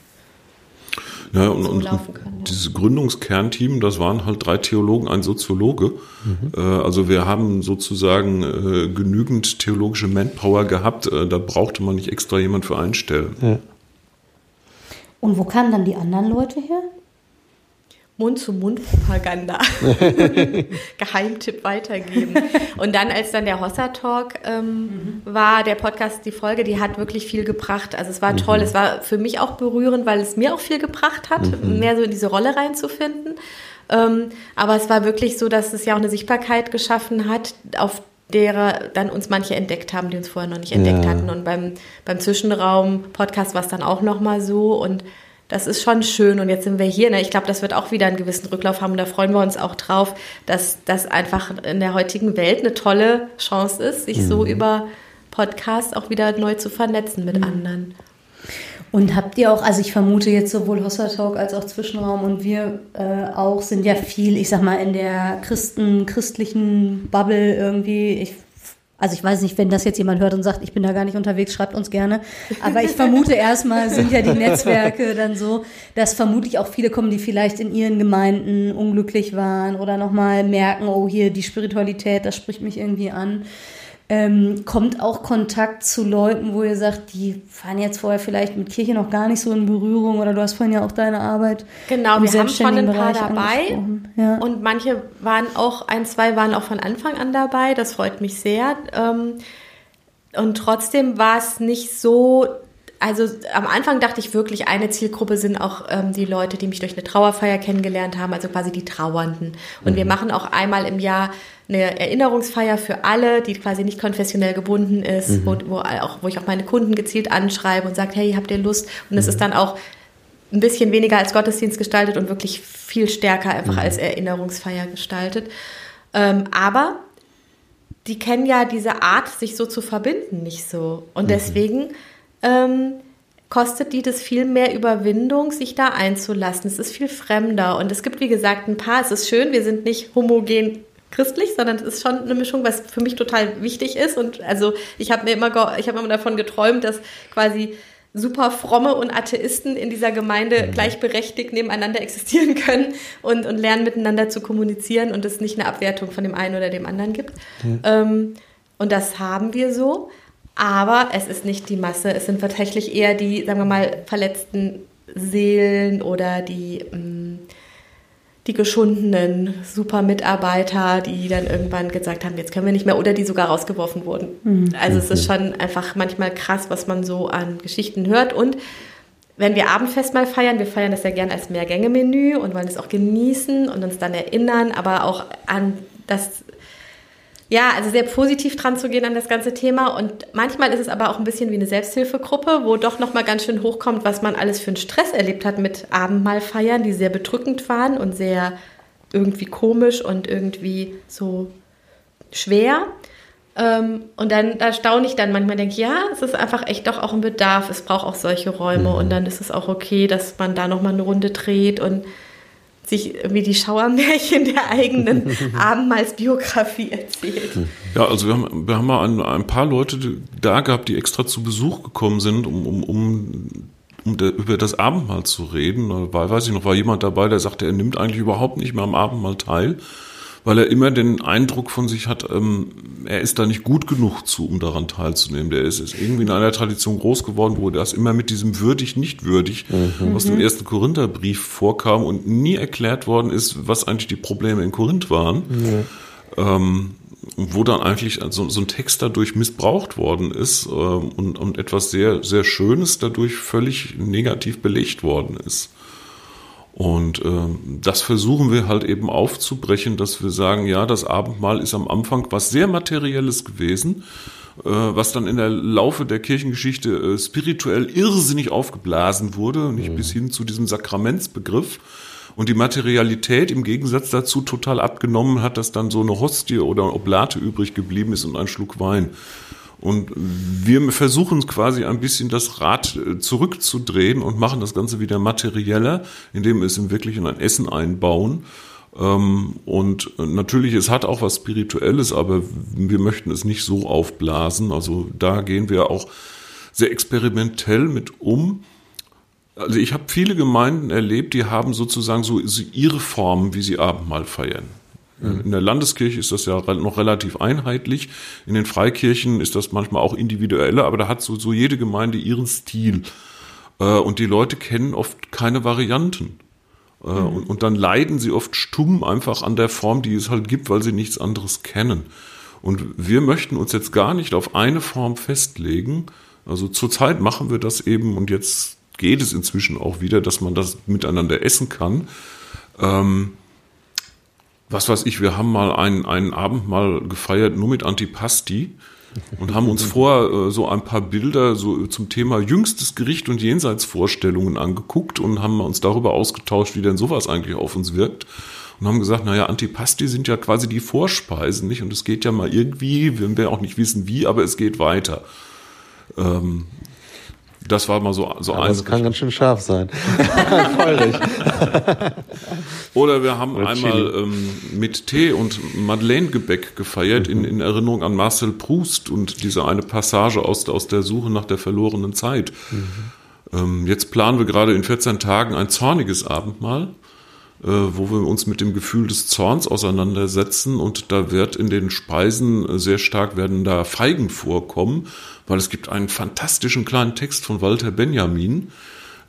ja, und, und, und dieses Gründungskernteam, das waren halt drei Theologen, ein Soziologe. Mhm. Äh, also wir haben sozusagen äh, genügend theologische Manpower gehabt. Äh, da brauchte man nicht extra jemand für einstellen. Ja. Und wo kamen dann die anderen Leute her? Mund-zu-Mund-Propaganda. [laughs] Geheimtipp weitergeben. Und dann, als dann der Hossa Talk ähm, mhm. war, der Podcast, die Folge, die hat wirklich viel gebracht. Also es war mhm. toll. Es war für mich auch berührend, weil es mir auch viel gebracht hat, mhm. mehr so in diese Rolle reinzufinden. Ähm, aber es war wirklich so, dass es ja auch eine Sichtbarkeit geschaffen hat, auf derer dann uns manche entdeckt haben, die uns vorher noch nicht entdeckt ja. hatten. Und beim, beim Zwischenraum-Podcast war es dann auch nochmal so. Und das ist schon schön. Und jetzt sind wir hier. Ne? Ich glaube, das wird auch wieder einen gewissen Rücklauf haben. Und da freuen wir uns auch drauf, dass das einfach in der heutigen Welt eine tolle Chance ist, sich mhm. so über Podcasts auch wieder neu zu vernetzen mit mhm. anderen. Und habt ihr auch, also ich vermute jetzt sowohl Hossa Talk als auch Zwischenraum und wir äh, auch sind ja viel, ich sag mal, in der Christen, christlichen Bubble irgendwie. Ich also ich weiß nicht, wenn das jetzt jemand hört und sagt, ich bin da gar nicht unterwegs, schreibt uns gerne. Aber ich vermute erstmal sind ja die Netzwerke dann so, dass vermutlich auch viele kommen, die vielleicht in ihren Gemeinden unglücklich waren oder nochmal merken, oh hier die Spiritualität, das spricht mich irgendwie an. Ähm, kommt auch Kontakt zu Leuten, wo ihr sagt, die waren jetzt vorher vielleicht mit Kirche noch gar nicht so in Berührung oder du hast vorhin ja auch deine Arbeit. Genau, wir haben schon ein paar dabei ja. und manche waren auch, ein, zwei waren auch von Anfang an dabei, das freut mich sehr. Ähm, und trotzdem war es nicht so also am Anfang dachte ich wirklich, eine Zielgruppe sind auch ähm, die Leute, die mich durch eine Trauerfeier kennengelernt haben, also quasi die Trauernden. Und mhm. wir machen auch einmal im Jahr eine Erinnerungsfeier für alle, die quasi nicht konfessionell gebunden ist, mhm. wo, wo, auch, wo ich auch meine Kunden gezielt anschreibe und sage, hey, habt ihr Lust? Und es mhm. ist dann auch ein bisschen weniger als Gottesdienst gestaltet und wirklich viel stärker einfach mhm. als Erinnerungsfeier gestaltet. Ähm, aber die kennen ja diese Art, sich so zu verbinden, nicht so. Und mhm. deswegen ähm, kostet die das viel mehr Überwindung, sich da einzulassen. Es ist viel fremder. Und es gibt, wie gesagt, ein paar, es ist schön, wir sind nicht homogen christlich, sondern es ist schon eine Mischung, was für mich total wichtig ist. Und also ich habe mir immer, ich habe immer davon geträumt, dass quasi super fromme und Atheisten in dieser Gemeinde mhm. gleichberechtigt nebeneinander existieren können und, und lernen miteinander zu kommunizieren und es nicht eine Abwertung von dem einen oder dem anderen gibt. Mhm. Ähm, und das haben wir so. Aber es ist nicht die Masse. Es sind tatsächlich eher die, sagen wir mal, verletzten Seelen oder die, mm, die geschundenen Super-Mitarbeiter, die dann irgendwann gesagt haben, jetzt können wir nicht mehr oder die sogar rausgeworfen wurden. Mhm. Also es ist schon einfach manchmal krass, was man so an Geschichten hört. Und wenn wir Abendfest mal feiern, wir feiern das ja gerne als Mehrgänge-Menü und wollen es auch genießen und uns dann erinnern, aber auch an das ja, also sehr positiv dran zu gehen an das ganze Thema. Und manchmal ist es aber auch ein bisschen wie eine Selbsthilfegruppe, wo doch nochmal ganz schön hochkommt, was man alles für einen Stress erlebt hat mit Abendmahlfeiern, die sehr bedrückend waren und sehr irgendwie komisch und irgendwie so schwer. Ähm, und dann da staune ich dann manchmal, denke ja, es ist einfach echt doch auch ein Bedarf. Es braucht auch solche Räume mhm. und dann ist es auch okay, dass man da nochmal eine Runde dreht und sich irgendwie die Schauermärchen der eigenen [laughs] Abendmahlsbiografie erzählt. Ja, also wir haben, wir haben mal ein, ein paar Leute da gehabt, die extra zu Besuch gekommen sind, um, um, um um de, über das Abendmahl zu reden. Da weiß ich noch, war jemand dabei, der sagte, er nimmt eigentlich überhaupt nicht mehr am Abendmahl teil weil er immer den Eindruck von sich hat, ähm, er ist da nicht gut genug zu, um daran teilzunehmen. Der ist, ist irgendwie in einer Tradition groß geworden, wo das immer mit diesem würdig, nicht würdig mhm. aus dem ersten Korintherbrief vorkam und nie erklärt worden ist, was eigentlich die Probleme in Korinth waren. Mhm. Ähm, wo dann eigentlich so, so, ein Text dadurch missbraucht worden ist äh, und, und etwas sehr, sehr Schönes dadurch völlig negativ belegt worden ist. Und äh, das versuchen wir halt eben aufzubrechen, dass wir sagen, ja, das Abendmahl ist am Anfang was sehr Materielles gewesen, äh, was dann in der Laufe der Kirchengeschichte äh, spirituell irrsinnig aufgeblasen wurde, nicht mhm. bis hin zu diesem Sakramentsbegriff. Und die Materialität im Gegensatz dazu total abgenommen hat, dass dann so eine Hostie oder Oblate übrig geblieben ist und ein Schluck Wein. Und wir versuchen quasi ein bisschen das Rad äh, zurückzudrehen und machen das Ganze wieder materieller, indem wir es im Wirklichen ein Essen einbauen. Ähm, und natürlich, es hat auch was Spirituelles, aber wir möchten es nicht so aufblasen. Also da gehen wir auch sehr experimentell mit um. Also ich habe viele Gemeinden erlebt, die haben sozusagen so ihre Formen, wie sie Abendmahl feiern. In der Landeskirche ist das ja noch relativ einheitlich. In den Freikirchen ist das manchmal auch individueller, aber da hat so, so jede Gemeinde ihren Stil. Äh, und die Leute kennen oft keine Varianten. Äh, mhm. Und, und dann leiden sie oft stumm einfach an der Form, die es halt gibt, weil sie nichts anderes kennen. Und wir möchten uns jetzt gar nicht auf eine Form festlegen. Also zurzeit machen wir das eben und jetzt geht es inzwischen auch wieder, dass man das miteinander essen kann. Ähm, was weiß ich, wir haben mal einen, einen Abend mal gefeiert nur mit Antipasti und haben uns [laughs] vor äh, so ein paar Bilder so zum Thema jüngstes Gericht und Jenseitsvorstellungen angeguckt und haben uns darüber ausgetauscht, wie denn sowas eigentlich auf uns wirkt und haben gesagt, naja, Antipasti sind ja quasi die Vorspeisen, nicht? Und es geht ja mal irgendwie, wir werden auch nicht wissen wie, aber es geht weiter. Ähm, das war mal so, so Aber eins. Das kann ganz schön scharf sein. [laughs] Feurig. Oder wir haben Oder einmal ähm, mit Tee und Madeleine-Gebäck gefeiert mhm. in, in Erinnerung an Marcel Proust und diese eine Passage aus, aus der Suche nach der verlorenen Zeit. Mhm. Ähm, jetzt planen wir gerade in 14 Tagen ein zorniges Abendmahl wo wir uns mit dem Gefühl des Zorns auseinandersetzen und da wird in den Speisen sehr stark werden da Feigen vorkommen, weil es gibt einen fantastischen kleinen Text von Walter Benjamin,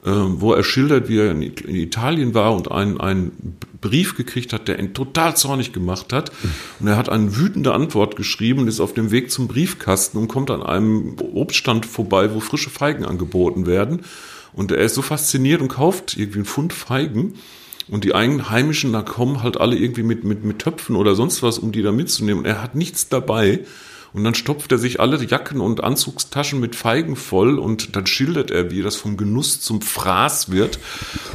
äh, wo er schildert, wie er in Italien war und einen, einen Brief gekriegt hat, der ihn total zornig gemacht hat. Und er hat eine wütende Antwort geschrieben und ist auf dem Weg zum Briefkasten und kommt an einem Obststand vorbei, wo frische Feigen angeboten werden. Und er ist so fasziniert und kauft irgendwie einen Pfund Feigen. Und die Einheimischen, da kommen halt alle irgendwie mit, mit, mit Töpfen oder sonst was, um die da mitzunehmen. Und er hat nichts dabei. Und dann stopft er sich alle Jacken und Anzugstaschen mit Feigen voll und dann schildert er, wie das vom Genuss zum Fraß wird.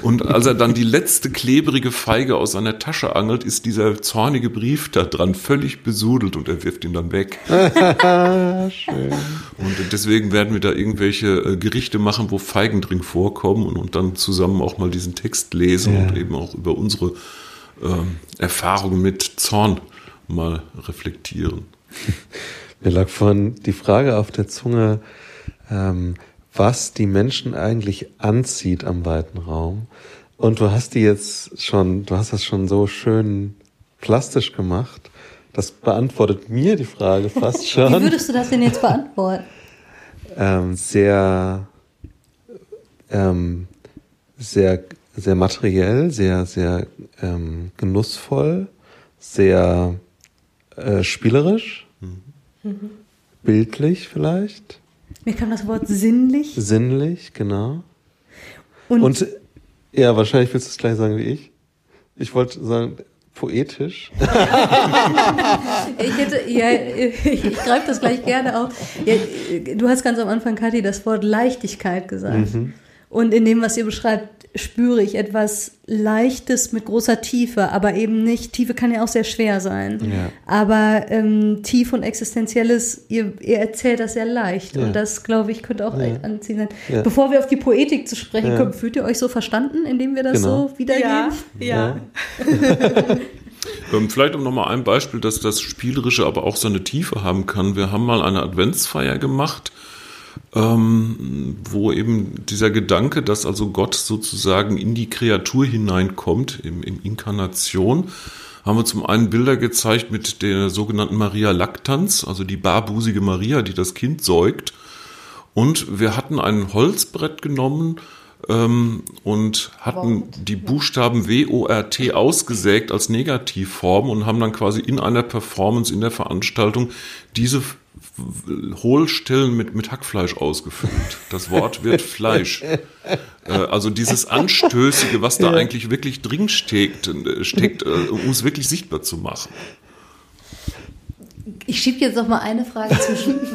Und als er dann die letzte klebrige Feige aus seiner Tasche angelt, ist dieser zornige Brief da dran völlig besudelt und er wirft ihn dann weg. [laughs] Schön. Und deswegen werden wir da irgendwelche äh, Gerichte machen, wo Feigen drin vorkommen und, und dann zusammen auch mal diesen Text lesen Ja. und eben auch über unsere ähm, Erfahrungen mit Zorn mal reflektieren. [laughs] Mir lag vorhin die Frage auf der Zunge, ähm, was die Menschen eigentlich anzieht am weiten Raum. Und du hast die jetzt schon, du hast das schon so schön plastisch gemacht. Das beantwortet mir die Frage fast [laughs] Wie schon. würdest du das denn jetzt beantworten? ähm, sehr, ähm, sehr, sehr materiell, sehr, sehr ähm, genussvoll, sehr äh, spielerisch, bildlich vielleicht, Mir kam das Wort sinnlich. sinnlich, genau. Und, Und ja, wahrscheinlich willst du es gleich sagen wie ich. Ich wollte sagen, poetisch. [laughs] ich hätte, ja, ich greife das gleich gerne auf. Ja, du hast ganz am Anfang, Kathi, das Wort Leichtigkeit gesagt. Und in dem, was ihr beschreibt, spüre ich etwas Leichtes mit großer Tiefe, aber eben nicht, Tiefe kann ja auch sehr schwer sein. Ja. Aber ähm, tief und existenzielles, ihr, ihr erzählt das sehr leicht. Ja. Und das, glaube ich, könnte auch Ja. anziehen sein. Ja. Bevor wir auf die Poetik zu sprechen Ja. kommen, fühlt ihr euch so verstanden, indem wir das Genau. so wiedergeben? ja, ja. [laughs] Ähm, vielleicht um nochmal ein Beispiel, dass das Spielerische aber auch seine Tiefe haben kann. Wir haben mal eine Adventsfeier gemacht, ähm, wo eben dieser Gedanke, dass also Gott sozusagen in die Kreatur hineinkommt, im, im Inkarnation, haben wir zum einen Bilder gezeigt mit der sogenannten Maria Lactanz, also die barbusige Maria, die das Kind säugt. Und wir hatten ein Holzbrett genommen ähm, und hatten die Buchstaben W-O-R-T ausgesägt als Negativform und haben dann quasi in einer Performance in der Veranstaltung diese Hohlstellen mit, mit Hackfleisch ausgefüllt. Das Wort wird Fleisch. [laughs] Äh, also dieses Anstößige, was da eigentlich wirklich drin steckt, äh, steckt äh, um es wirklich sichtbar zu machen. Ich schiebe jetzt noch mal eine Frage zwischen. [laughs]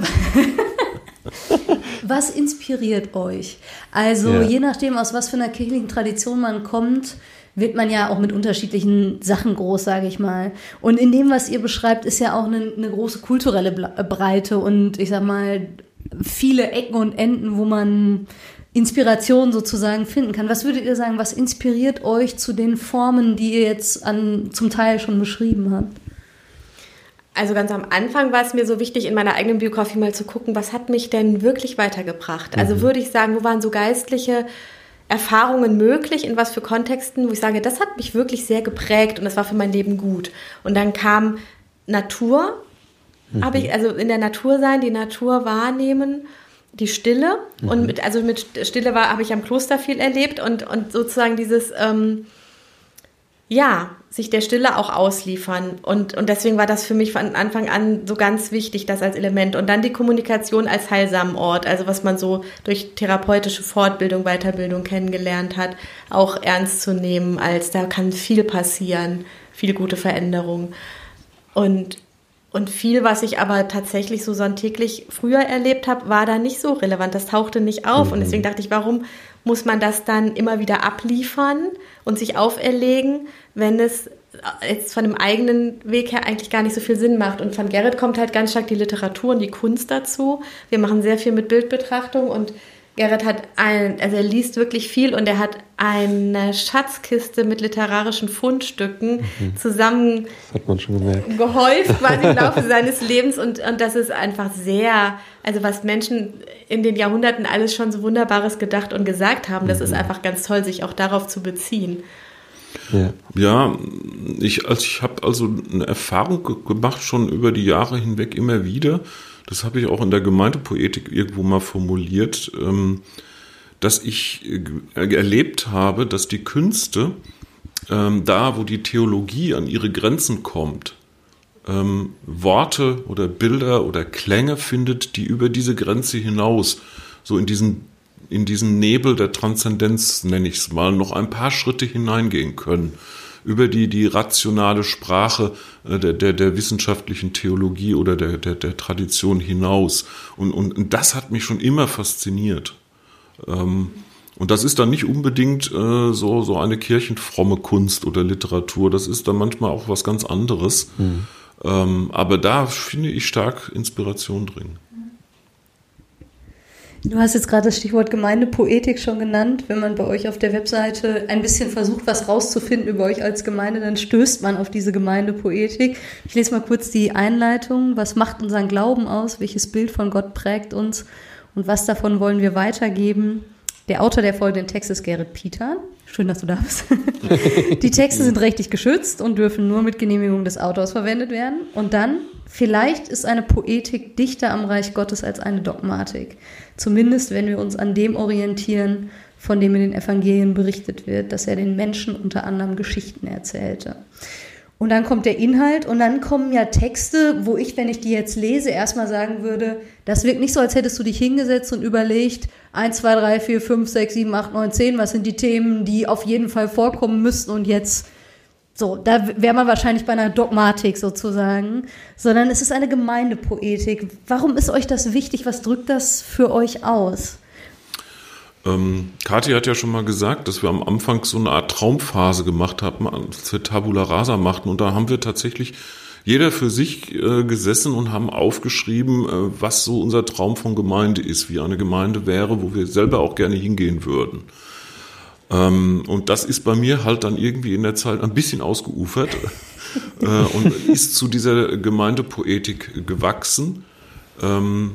was inspiriert euch? Also Ja. je nachdem, aus was für einer kirchlichen Tradition man kommt, wird man ja auch mit unterschiedlichen Sachen groß, sage ich mal. Und in dem, was ihr beschreibt, ist ja auch eine, eine große kulturelle Ble- Breite und ich sag mal viele Ecken und Enden, wo man Inspiration sozusagen finden kann. Was würdet ihr sagen, was inspiriert euch zu den Formen, die ihr jetzt an, zum Teil schon beschrieben habt? Also ganz am Anfang war es mir so wichtig, in meiner eigenen Biografie mal zu gucken, was hat mich denn wirklich weitergebracht? Also würde ich sagen, wo waren so geistliche Erfahrungen möglich, in was für Kontexten, wo ich sage, das hat mich wirklich sehr geprägt und das war für mein Leben gut. Und dann kam Natur, habe ich, also in der Natur sein, die Natur wahrnehmen, die Stille. Und mit, also mit Stille war, habe ich am Kloster viel erlebt und, und sozusagen dieses, ähm, ja, sich der Stille auch ausliefern. Und, und deswegen war das für mich von Anfang an so ganz wichtig, das als Element. Und dann die Kommunikation als heilsamen Ort, also was man so durch therapeutische Fortbildung, Weiterbildung kennengelernt hat, auch ernst zu nehmen, als da kann viel passieren, viel gute Veränderung. Und, und viel, was ich aber tatsächlich so sonntäglich früher erlebt habe, war da nicht so relevant. Das tauchte nicht auf. Und deswegen dachte ich, warum muss man das dann immer wieder abliefern und sich auferlegen, wenn es jetzt von dem eigenen Weg her eigentlich gar nicht so viel Sinn macht. Und von Gerrit kommt halt ganz stark die Literatur und die Kunst dazu. Wir machen sehr viel mit Bildbetrachtung und Gerrit hat ein, also er liest wirklich viel und er hat eine Schatzkiste mit literarischen Fundstücken zusammen Das hat man schon gemerkt. gehäuft quasi im Laufe [laughs] seines Lebens und, und das ist einfach sehr, also was Menschen in den Jahrhunderten alles schon so Wunderbares gedacht und gesagt haben, das ist einfach ganz toll, sich auch darauf zu beziehen. Ja. Ja, ich, also ich habe also eine Erfahrung ge- gemacht, schon über die Jahre hinweg immer wieder. Das habe ich auch in der Gemeindepoetik irgendwo mal formuliert, ähm, dass ich äh, erlebt habe, dass die Künste ähm, da, wo die Theologie an ihre Grenzen kommt, ähm, Worte oder Bilder oder Klänge findet, die über diese Grenze hinaus, so in diesen, in diesen Nebel der Transzendenz, nenne ich es mal, noch ein paar Schritte hineingehen können. Über die, die rationale Sprache äh, der, der, der wissenschaftlichen Theologie oder der, der, der Tradition hinaus. Und, und, und das hat mich schon immer fasziniert. Ähm, und das ist dann nicht unbedingt äh, so, so eine kirchenfromme Kunst oder Literatur. Das ist dann manchmal auch was ganz anderes. Mhm. Ähm, aber da finde ich stark Inspiration drin. Du hast jetzt gerade das Stichwort Gemeindepoetik schon genannt. Wenn man bei euch auf der Webseite ein bisschen versucht, was rauszufinden über euch als Gemeinde, dann stößt man auf diese Gemeindepoetik. Ich lese mal kurz die Einleitung. Was macht unseren Glauben aus? Welches Bild von Gott prägt uns? Und was davon wollen wir weitergeben? Der Autor der folgenden Texte ist Gerrit Pieter. Schön, dass du da bist. [laughs] Die Texte sind rechtlich geschützt und dürfen nur mit Genehmigung des Autors verwendet werden. Und dann, vielleicht ist eine Poetik dichter am Reich Gottes als eine Dogmatik. Zumindest, wenn wir uns an dem orientieren, von dem in den Evangelien berichtet wird, dass er den Menschen unter anderem Geschichten erzählte. Und dann kommt der Inhalt und dann kommen ja Texte, wo ich, wenn ich die jetzt lese, erstmal sagen würde, das wirkt nicht so, als hättest du dich hingesetzt und überlegt, 1, 2, 3, 4, 5, 6, 7, 8, 9, 10, was sind die Themen, die auf jeden Fall vorkommen müssten und jetzt so, da wäre man wahrscheinlich bei einer Dogmatik sozusagen, sondern es ist eine Gemeindepoetik. Warum ist euch das wichtig? Was drückt das für euch aus? Ähm, Kathi hat ja schon mal gesagt, dass wir am Anfang so eine Art Traumphase gemacht haben, als wir Tabula Rasa machten. Und da haben wir tatsächlich jeder für sich äh, gesessen und haben aufgeschrieben, äh, was so unser Traum von Gemeinde ist, wie eine Gemeinde wäre, wo wir selber auch gerne hingehen würden. Ähm, und das ist bei mir halt dann irgendwie in der Zeit ein bisschen ausgeufert [laughs] äh, und ist zu dieser Gemeindepoetik gewachsen. Ähm,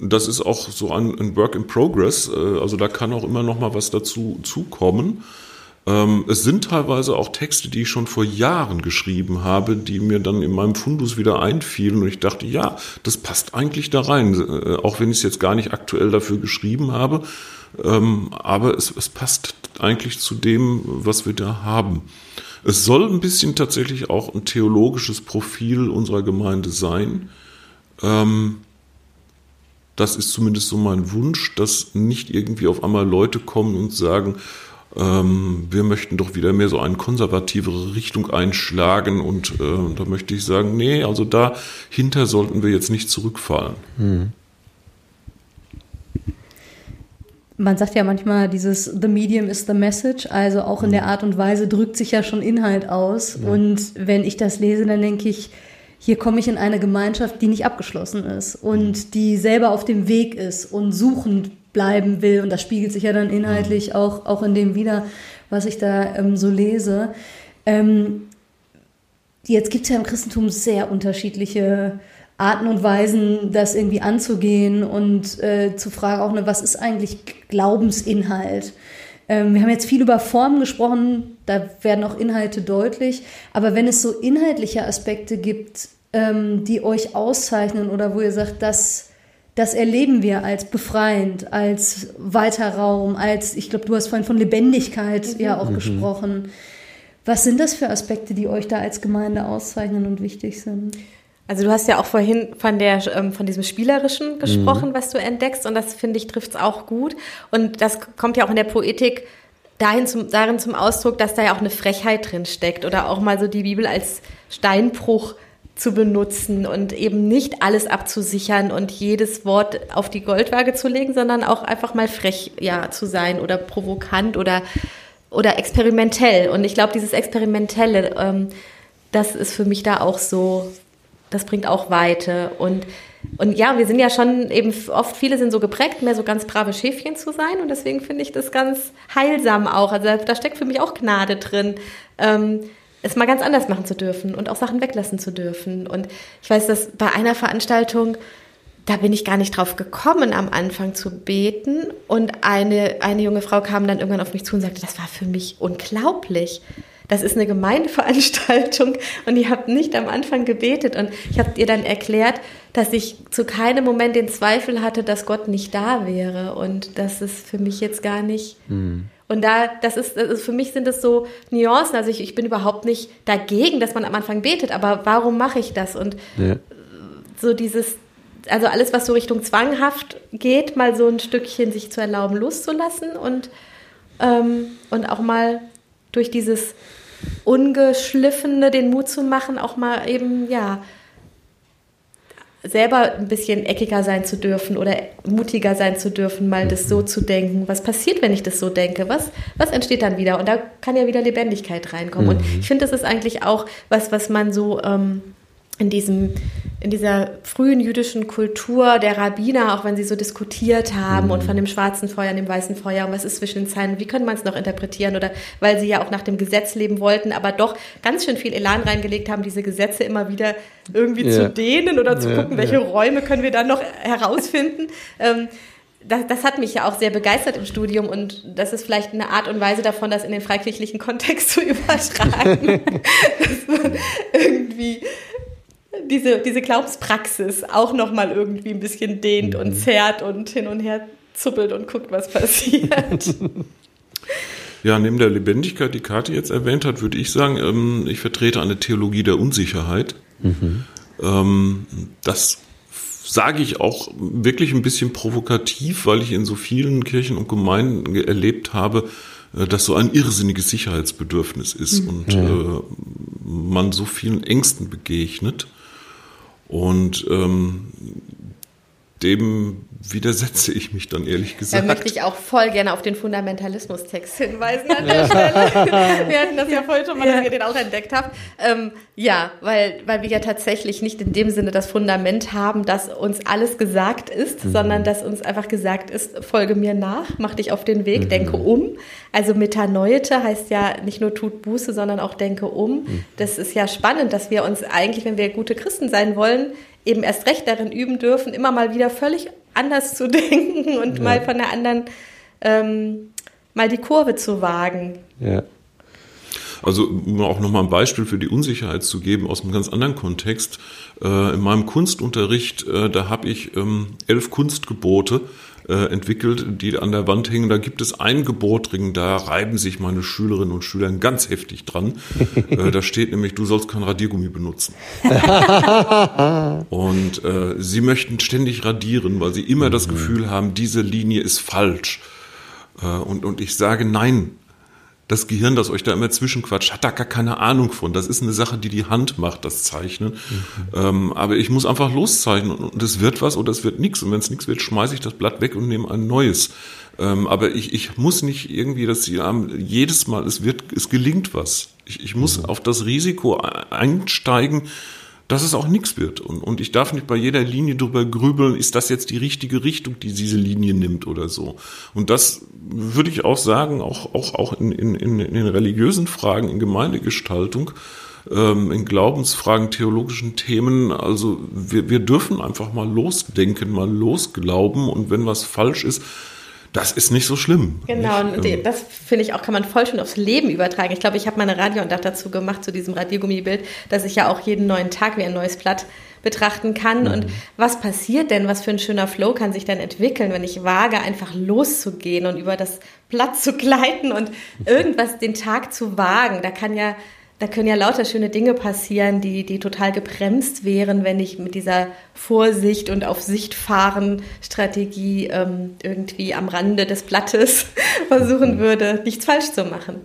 das ist auch so ein, Work in Progress. Äh, also da kann auch immer noch mal was dazu zukommen. Ähm, es sind teilweise auch Texte, die ich schon vor Jahren geschrieben habe, die mir dann in meinem Fundus wieder einfielen und ich dachte, ja, das passt eigentlich da rein, äh, auch wenn ich es jetzt gar nicht aktuell dafür geschrieben habe. Ähm, aber es, es passt eigentlich zu dem, was wir da haben. Es soll ein bisschen tatsächlich auch ein theologisches Profil unserer Gemeinde sein. Ähm, das ist zumindest so mein Wunsch, dass nicht irgendwie auf einmal Leute kommen und sagen, ähm, wir möchten doch wieder mehr so eine konservativere Richtung einschlagen und äh, da möchte ich sagen, nee, also dahinter sollten wir jetzt nicht zurückfallen. Mhm. Man sagt ja manchmal, dieses The Medium is the Message, also auch in der mhm. Art und Weise drückt sich ja schon Inhalt aus. Ja. Und wenn ich das lese, dann denke ich, hier komme ich in eine Gemeinschaft, die nicht abgeschlossen ist und mhm. die selber auf dem Weg ist und suchend bleiben will. Und das spiegelt sich ja dann inhaltlich mhm. auch, auch in dem wieder, was ich da ähm, so lese. Ähm, jetzt gibt es ja im Christentum sehr unterschiedliche Arten und Weisen, das irgendwie anzugehen und äh, zu fragen auch, ne, was ist eigentlich Glaubensinhalt? Ähm, wir haben jetzt viel über Formen gesprochen, da werden auch Inhalte deutlich. Aber wenn es so inhaltliche Aspekte gibt, ähm, die euch auszeichnen oder wo ihr sagt, das, das erleben wir als befreiend, als weiter Raum, als, ich glaube, du hast vorhin von Lebendigkeit mhm. ja auch mhm. gesprochen. Was sind das für Aspekte, die euch da als Gemeinde auszeichnen und wichtig sind? Also du hast ja auch vorhin von der ähm, von diesem spielerischen gesprochen, mhm. was du entdeckst und das finde ich trifft es auch gut und das kommt ja auch in der Poetik dahin zum, darin zum Ausdruck, dass da ja auch eine Frechheit drin steckt oder auch mal so die Bibel als Steinbruch zu benutzen und eben nicht alles abzusichern und jedes Wort auf die Goldwaage zu legen, sondern auch einfach mal frech ja zu sein oder provokant oder oder experimentell und ich glaube dieses experimentelle ähm, das ist für mich da auch so das bringt auch Weite. Und, und ja, wir sind ja schon eben oft, viele sind so geprägt, mehr so ganz brave Schäfchen zu sein. Und deswegen finde ich das ganz heilsam auch. Also da steckt für mich auch Gnade drin. Ähm, es mal ganz anders machen zu dürfen und auch Sachen weglassen zu dürfen. Und ich weiß, dass bei einer Veranstaltung, da bin ich gar nicht drauf gekommen, am Anfang zu beten. Und eine, eine junge Frau kam dann irgendwann auf mich zu und sagte, das war für mich unglaublich das ist eine Gemeindeveranstaltung [laughs] und ihr habt nicht am Anfang gebetet und ich habe ihr dann erklärt, dass ich zu keinem Moment den Zweifel hatte, dass Gott nicht da wäre und das ist für mich jetzt gar nicht. Mhm. Und da, das ist, ist, für mich sind das so Nuancen. Also ich, ich bin überhaupt nicht dagegen, dass man am Anfang betet, aber warum mache ich das? Und ja. so dieses, also alles, was so Richtung zwanghaft geht, mal so ein Stückchen sich zu erlauben, loszulassen und, ähm, und auch mal durch dieses Ungeschliffene den Mut zu machen, auch mal eben, ja, selber ein bisschen eckiger sein zu dürfen oder mutiger sein zu dürfen, mal das so zu denken. Was passiert, wenn ich das so denke? Was, was entsteht dann wieder? Und da kann ja wieder Lebendigkeit reinkommen. Mhm. Und ich finde, das ist eigentlich auch was, was man so ähm, in diesem in dieser frühen jüdischen Kultur der Rabbiner, auch wenn sie so diskutiert haben mhm. und von dem schwarzen Feuer und dem weißen Feuer und was ist zwischen den Zeilen, wie können man es noch interpretieren oder weil sie ja auch nach dem Gesetz leben wollten, aber doch ganz schön viel Elan reingelegt haben, diese Gesetze immer wieder irgendwie ja. zu dehnen oder zu ja, gucken, welche ja. Räume können wir dann noch herausfinden. Ähm, das, das, hat mich ja auch sehr begeistert im Studium und das ist vielleicht eine Art und Weise davon, das in den freikirchlichen Kontext [laughs] zu übertragen. [laughs] dass man irgendwie diese, diese Glaubenspraxis auch nochmal irgendwie ein bisschen dehnt mhm. und zerrt und hin und her zuppelt und guckt, was passiert. [laughs] Ja, neben der Lebendigkeit, die Kathi jetzt erwähnt hat, würde ich sagen, ähm, ich vertrete eine Theologie der Unsicherheit. Mhm. Ähm, das sage ich auch wirklich ein bisschen provokativ, weil ich in so vielen Kirchen und Gemeinden erlebt habe, äh, dass so ein irrsinniges Sicherheitsbedürfnis ist mhm. und äh, man so vielen Ängsten begegnet. Und ähm, dem widersetze ich mich dann ehrlich gesagt. Da möchte ich auch voll gerne auf den Fundamentalismus-Text hinweisen an der [laughs] Stelle. wir hatten das ja vorhin schon mal, dass ihr den auch entdeckt habt. Ähm, ja, weil, weil wir ja tatsächlich nicht in dem Sinne das Fundament haben, dass uns alles gesagt ist, mhm. sondern dass uns einfach gesagt ist, folge mir nach, mach dich auf den Weg, mhm. denke um. Also Metanoite heißt ja nicht nur tut Buße, sondern auch denke um. Mhm. Das ist ja spannend, dass wir uns eigentlich, wenn wir gute Christen sein wollen, eben erst recht darin üben dürfen, immer mal wieder völlig anders zu [laughs] denken und ja. mal von der anderen ähm, mal die Kurve zu wagen. Ja. Also um auch nochmal ein Beispiel für die Unsicherheit zu geben aus einem ganz anderen Kontext. Äh, in meinem Kunstunterricht, äh, da habe ich ähm, elf Kunstgebote äh, entwickelt, die an der Wand hängen. Da gibt es ein Gebotring, da reiben sich meine Schülerinnen und Schüler ganz heftig dran. [laughs] äh, da steht nämlich, du sollst kein Radiergummi benutzen. [laughs] und äh, sie möchten ständig radieren, weil sie immer das mhm. Gefühl haben, diese Linie ist falsch. Äh, und, und ich sage, nein, das Gehirn, das euch da immer zwischenquatscht, hat da gar keine Ahnung von. Das ist eine Sache, die die Hand macht, das Zeichnen. Mhm. Ähm, aber ich muss einfach loszeichnen und es wird was oder es wird nichts. Und wenn es nichts wird, schmeiße ich das Blatt weg und nehme ein neues. Ähm, aber ich, ich muss nicht irgendwie, dass die jedes Mal, es wird, es gelingt was. Ich, ich muss mhm. auf das Risiko einsteigen, dass es auch nichts wird. Und, und ich darf nicht bei jeder Linie drüber grübeln, ist das jetzt die richtige Richtung, die diese Linie nimmt oder so. Und das würde ich auch sagen, auch, auch, auch in, in, in, in religiösen Fragen, in Gemeindegestaltung, ähm, in Glaubensfragen, theologischen Themen. Also wir, wir dürfen einfach mal losdenken, mal losglauben und wenn was falsch ist, das ist nicht so schlimm. Genau, und ähm, das finde ich auch, kann man voll schön aufs Leben übertragen. Ich glaube, ich habe meine Radioandacht dazu gemacht, zu diesem Radiergummibild, dass ich ja auch jeden neuen Tag wie ein neues Blatt betrachten kann. Mhm. Und was passiert denn, was für ein schöner Flow kann sich dann entwickeln, wenn ich wage, einfach loszugehen und über das Blatt zu gleiten und irgendwas den Tag zu wagen. Da kann ja da können ja lauter schöne Dinge passieren, die, die total gebremst wären, wenn ich mit dieser Vorsicht und auf Sicht fahren Strategie ähm, irgendwie am Rande des Blattes [laughs] versuchen würde, nichts falsch zu machen.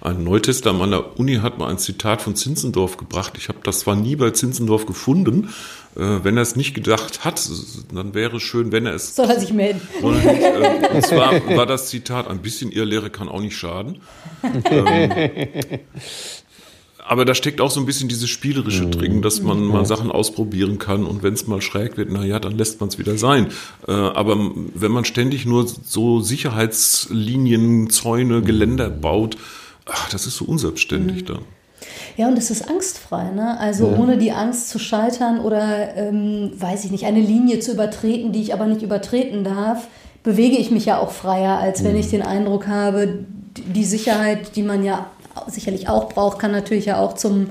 Ein Neutester an meiner Uni hat mal ein Zitat von Zinzendorf gebracht. Ich habe das zwar nie bei Zinzendorf gefunden. Äh, wenn er es nicht gedacht hat, dann wäre es schön, wenn er es. Soll er sich melden? Nicht, äh, [laughs] und zwar war das Zitat: Ein bisschen Irrlehre kann auch nicht schaden. ähm, [laughs] aber da steckt auch so ein bisschen dieses spielerische mhm. drin, dass man mal Sachen ausprobieren kann und wenn es mal schräg wird, na ja, dann lässt man es wieder sein. Äh, aber wenn man ständig nur so Sicherheitslinien, Zäune, mhm. Geländer baut, ach, das ist so unselbstständig mhm. dann. Ja, und es ist angstfrei, ne? Also ja. ohne die Angst zu scheitern oder, ähm, weiß ich nicht, eine Linie zu übertreten, die ich aber nicht übertreten darf, bewege ich mich ja auch freier, als wenn mhm. ich den Eindruck habe, die Sicherheit, die man ja sicherlich auch braucht, kann natürlich ja auch zum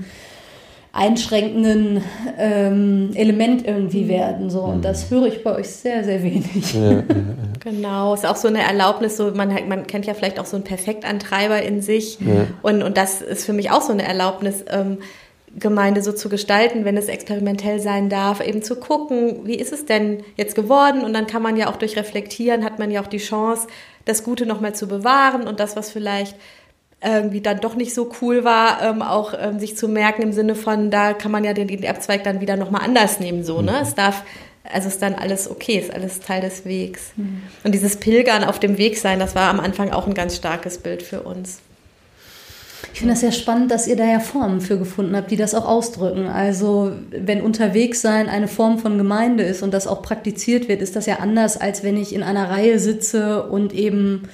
einschränkenden ähm, Element irgendwie werden. So. Und das höre ich bei euch sehr, sehr wenig. Ja, ja, ja. [laughs] Genau, ist auch so eine Erlaubnis, so man, man kennt ja vielleicht auch so einen Perfektantreiber in sich. Und, und das ist für mich auch so eine Erlaubnis. Ähm, Gemeinde so zu gestalten, wenn es experimentell sein darf, eben zu gucken, wie ist es denn jetzt geworden und dann kann man ja auch durch Reflektieren, hat man ja auch die Chance, das Gute nochmal zu bewahren und das, was vielleicht irgendwie dann doch nicht so cool war, ähm, auch ähm, sich zu merken im Sinne von, da kann man ja den, den Erbzweig dann wieder nochmal anders nehmen, so, ne? Mhm. Es darf, also ist dann alles okay, ist alles Teil des Wegs. Mhm. Und dieses Pilgern auf dem Weg sein, das war am Anfang auch ein ganz starkes Bild für uns. Ich finde das sehr spannend, dass ihr da ja Formen für gefunden habt, die das auch ausdrücken. Also wenn unterwegs sein eine Form von Gemeinde ist und das auch praktiziert wird, ist das ja anders, als wenn ich in einer Reihe sitze und eben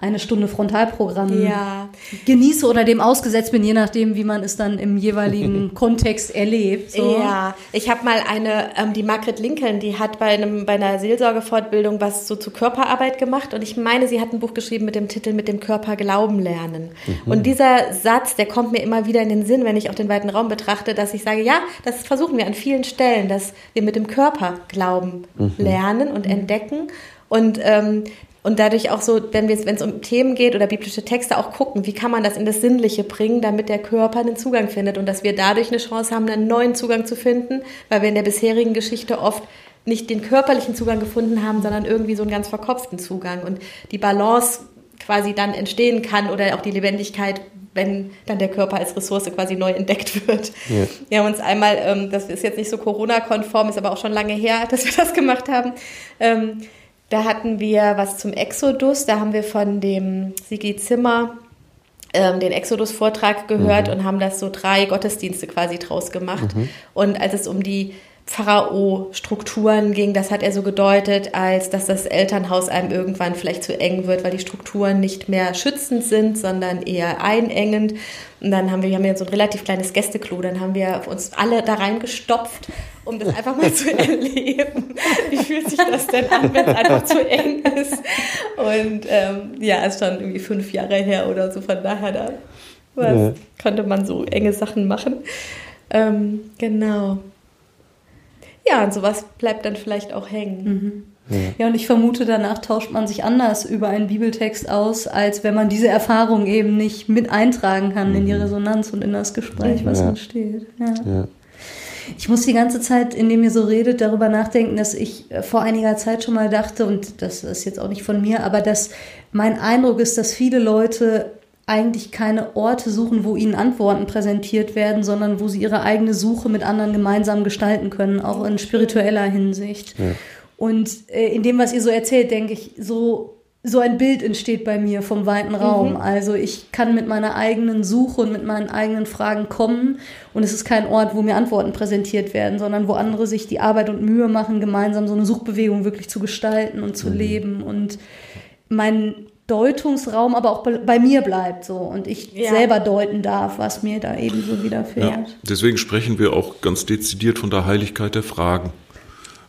eine Stunde Frontalprogramm ja. genieße oder dem ausgesetzt bin, je nachdem, wie man es dann im jeweiligen [laughs] Kontext erlebt. So. Ja, ich habe mal eine, ähm, die Margret Lincoln, die hat bei, einem, bei einer Seelsorgefortbildung was so zu Körperarbeit gemacht und ich meine, sie hat ein Buch geschrieben mit dem Titel Mit dem Körper Glauben lernen. Mhm. Und dieser Satz, der kommt mir immer wieder in den Sinn, wenn ich auch den weiten Raum betrachte, dass ich sage, ja, das versuchen wir an vielen Stellen, dass wir mit dem Körper Glauben mhm. lernen und entdecken. Und ähm, und dadurch auch so, wenn es um Themen geht oder biblische Texte, auch gucken, wie kann man das in das Sinnliche bringen, damit der Körper einen Zugang findet und dass wir dadurch eine Chance haben, einen neuen Zugang zu finden, weil wir in der bisherigen Geschichte oft nicht den körperlichen Zugang gefunden haben, sondern irgendwie so einen ganz verkopften Zugang und die Balance quasi dann entstehen kann oder auch die Lebendigkeit, wenn dann der Körper als Ressource quasi neu entdeckt wird. Ja. Wir haben uns einmal, ähm, das ist jetzt nicht so Corona-konform, ist aber auch schon lange her, [laughs] dass wir das gemacht haben, ähm, da hatten wir was zum Exodus. Da haben wir von dem Sigi Zimmer ähm, den Exodus-Vortrag gehört mhm. und haben das so drei Gottesdienste quasi draus gemacht. Mhm. Und als es um die Pharao-Strukturen ging, das hat er so gedeutet, als dass das Elternhaus einem irgendwann vielleicht zu eng wird, weil die Strukturen nicht mehr schützend sind, sondern eher einengend. Und dann haben wir, wir haben ja so ein relativ kleines Gästeklo, dann haben wir uns alle da reingestopft, um das einfach mal zu [laughs] erleben. Wie fühlt sich das denn an, wenn es einfach zu eng ist? Und ähm, ja, ist schon irgendwie fünf Jahre her oder so, von daher da was, ja. konnte man so enge Sachen machen. Ähm, genau. Ja, und sowas bleibt dann vielleicht auch hängen. Mhm. Ja. ja, und ich vermute, danach tauscht man sich anders über einen Bibeltext aus, als wenn man diese Erfahrung eben nicht mit eintragen kann mhm. in die mhm. Resonanz und in das Gespräch, was ja. entsteht. Ja. ja. Ich muss die ganze Zeit, indem ihr so redet, darüber nachdenken, dass ich äh, vor einiger Zeit schon mal dachte, und das ist jetzt auch nicht von mir, aber dass mein Eindruck ist, dass viele Leute eigentlich keine Orte suchen, wo ihnen Antworten präsentiert werden, sondern wo sie ihre eigene Suche mit anderen gemeinsam gestalten können, auch in spiritueller Hinsicht. Ja. Und äh, in dem, was ihr so erzählt, denke ich, so, so ein Bild entsteht bei mir vom weiten Raum. Mhm. Also ich kann mit meiner eigenen Suche und mit meinen eigenen Fragen kommen und es ist kein Ort, wo mir Antworten präsentiert werden, sondern wo andere sich die Arbeit und Mühe machen, gemeinsam so eine Suchbewegung wirklich zu gestalten und zu mhm. leben und mein Deutungsraum aber auch bei, mir bleibt so und ich ja. selber deuten darf, was mir da eben so widerfährt. Ja, deswegen sprechen wir auch ganz dezidiert von der Heiligkeit der Fragen,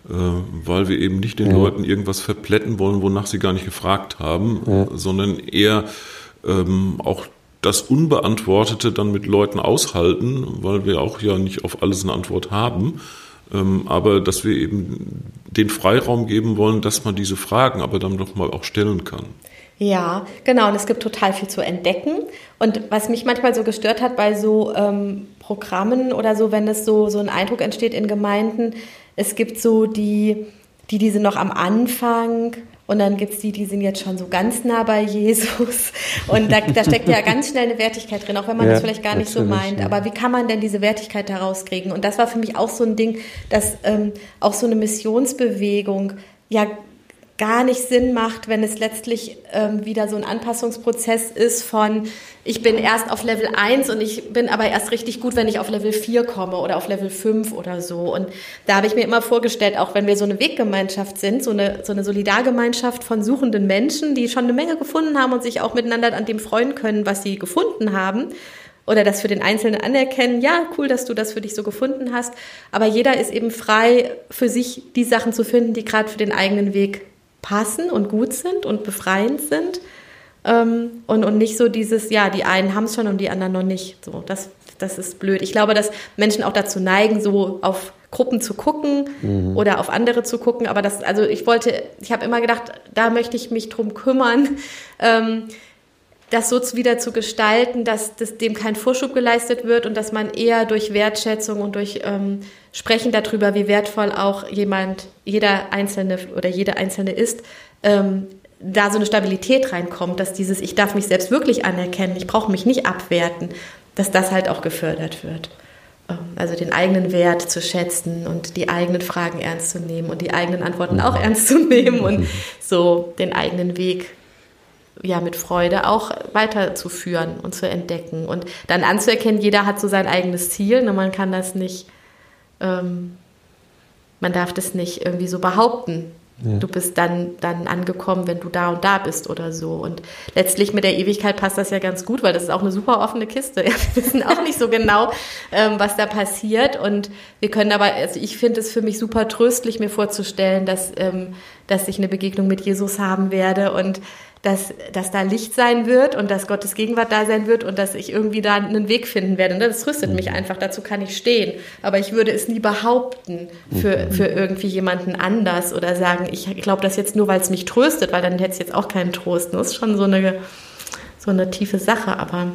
äh, weil wir eben nicht den ja. Leuten irgendwas verplätten wollen, wonach sie gar nicht gefragt haben, ja. sondern eher ähm, auch das Unbeantwortete dann mit Leuten aushalten, weil wir auch ja nicht auf alles eine Antwort haben. Ähm, aber dass wir eben den Freiraum geben wollen, dass man diese Fragen aber dann doch mal auch stellen kann. Ja, genau. Und es gibt total viel zu entdecken. Und was mich manchmal so gestört hat bei so ähm, Programmen oder so, wenn es so, so ein Eindruck entsteht in Gemeinden, es gibt so die, die, die sind noch am Anfang und dann gibt es die, die sind jetzt schon so ganz nah bei Jesus. Und da, da steckt ja ganz schnell eine Wertigkeit drin, auch wenn man ja, das vielleicht gar nicht so meint. Ja. Aber wie kann man denn diese Wertigkeit daraus kriegen? Und das war für mich auch so ein Ding, dass ähm, auch so eine Missionsbewegung ja gar nicht Sinn macht, wenn es letztlich ähm, wieder so ein Anpassungsprozess ist von, ich bin erst auf Level 1 und ich bin aber erst richtig gut, wenn ich auf Level 4 komme oder auf Level 5 oder so. Und da habe ich mir immer vorgestellt, auch wenn wir so eine Weggemeinschaft sind, so eine, so eine Solidargemeinschaft von suchenden Menschen, die schon eine Menge gefunden haben und sich auch miteinander an dem freuen können, was sie gefunden haben, oder das für den Einzelnen anerkennen, ja, cool, dass du das für dich so gefunden hast, aber jeder ist eben frei, für sich die Sachen zu finden, die gerade für den eigenen Weg passen und gut sind und befreiend sind. Ähm, und, und nicht so dieses, ja, die einen haben es schon und die anderen noch nicht. So, das, das ist blöd. Ich glaube, dass Menschen auch dazu neigen, so auf Gruppen zu gucken mhm. oder auf andere zu gucken. Aber das, also ich wollte, ich habe immer gedacht, da möchte ich mich drum kümmern, [laughs] ähm, das so wieder zu gestalten, dass, dass dem kein Vorschub geleistet wird und dass man eher durch Wertschätzung und durch ähm, Sprechen darüber, wie wertvoll auch jemand, jeder Einzelne oder jede Einzelne ist, ähm, da so eine Stabilität reinkommt, dass dieses, ich darf mich selbst wirklich anerkennen, ich brauche mich nicht abwerten, dass das halt auch gefördert wird. Ähm, also den eigenen Wert zu schätzen und die eigenen Fragen ernst zu nehmen und die eigenen Antworten auch ernst zu nehmen und [laughs] so den eigenen Weg ja mit Freude auch weiterzuführen und zu entdecken und dann anzuerkennen, jeder hat so sein eigenes Ziel und man kann das nicht, ähm, man darf das nicht irgendwie so behaupten. Ja. Du bist dann, dann angekommen, wenn du da und da bist oder so. Und letztlich mit der Ewigkeit passt das ja ganz gut, weil das ist auch eine super offene Kiste. [laughs] Wir wissen auch nicht so genau, ähm, was da passiert. Und wir können aber, also ich finde es für mich super tröstlich, mir vorzustellen, dass, ähm, dass ich eine Begegnung mit Jesus haben werde und dass, dass da Licht sein wird und dass Gottes Gegenwart da sein wird und dass ich irgendwie da einen Weg finden werde. Und das rüstet mich mhm. einfach, dazu kann ich stehen. Aber ich würde es nie behaupten für, mhm. für irgendwie jemanden anders oder sagen, ich glaube das jetzt nur, weil es mich tröstet, weil dann hätte es jetzt auch keinen Trost. Das ist schon so eine, so eine tiefe Sache, aber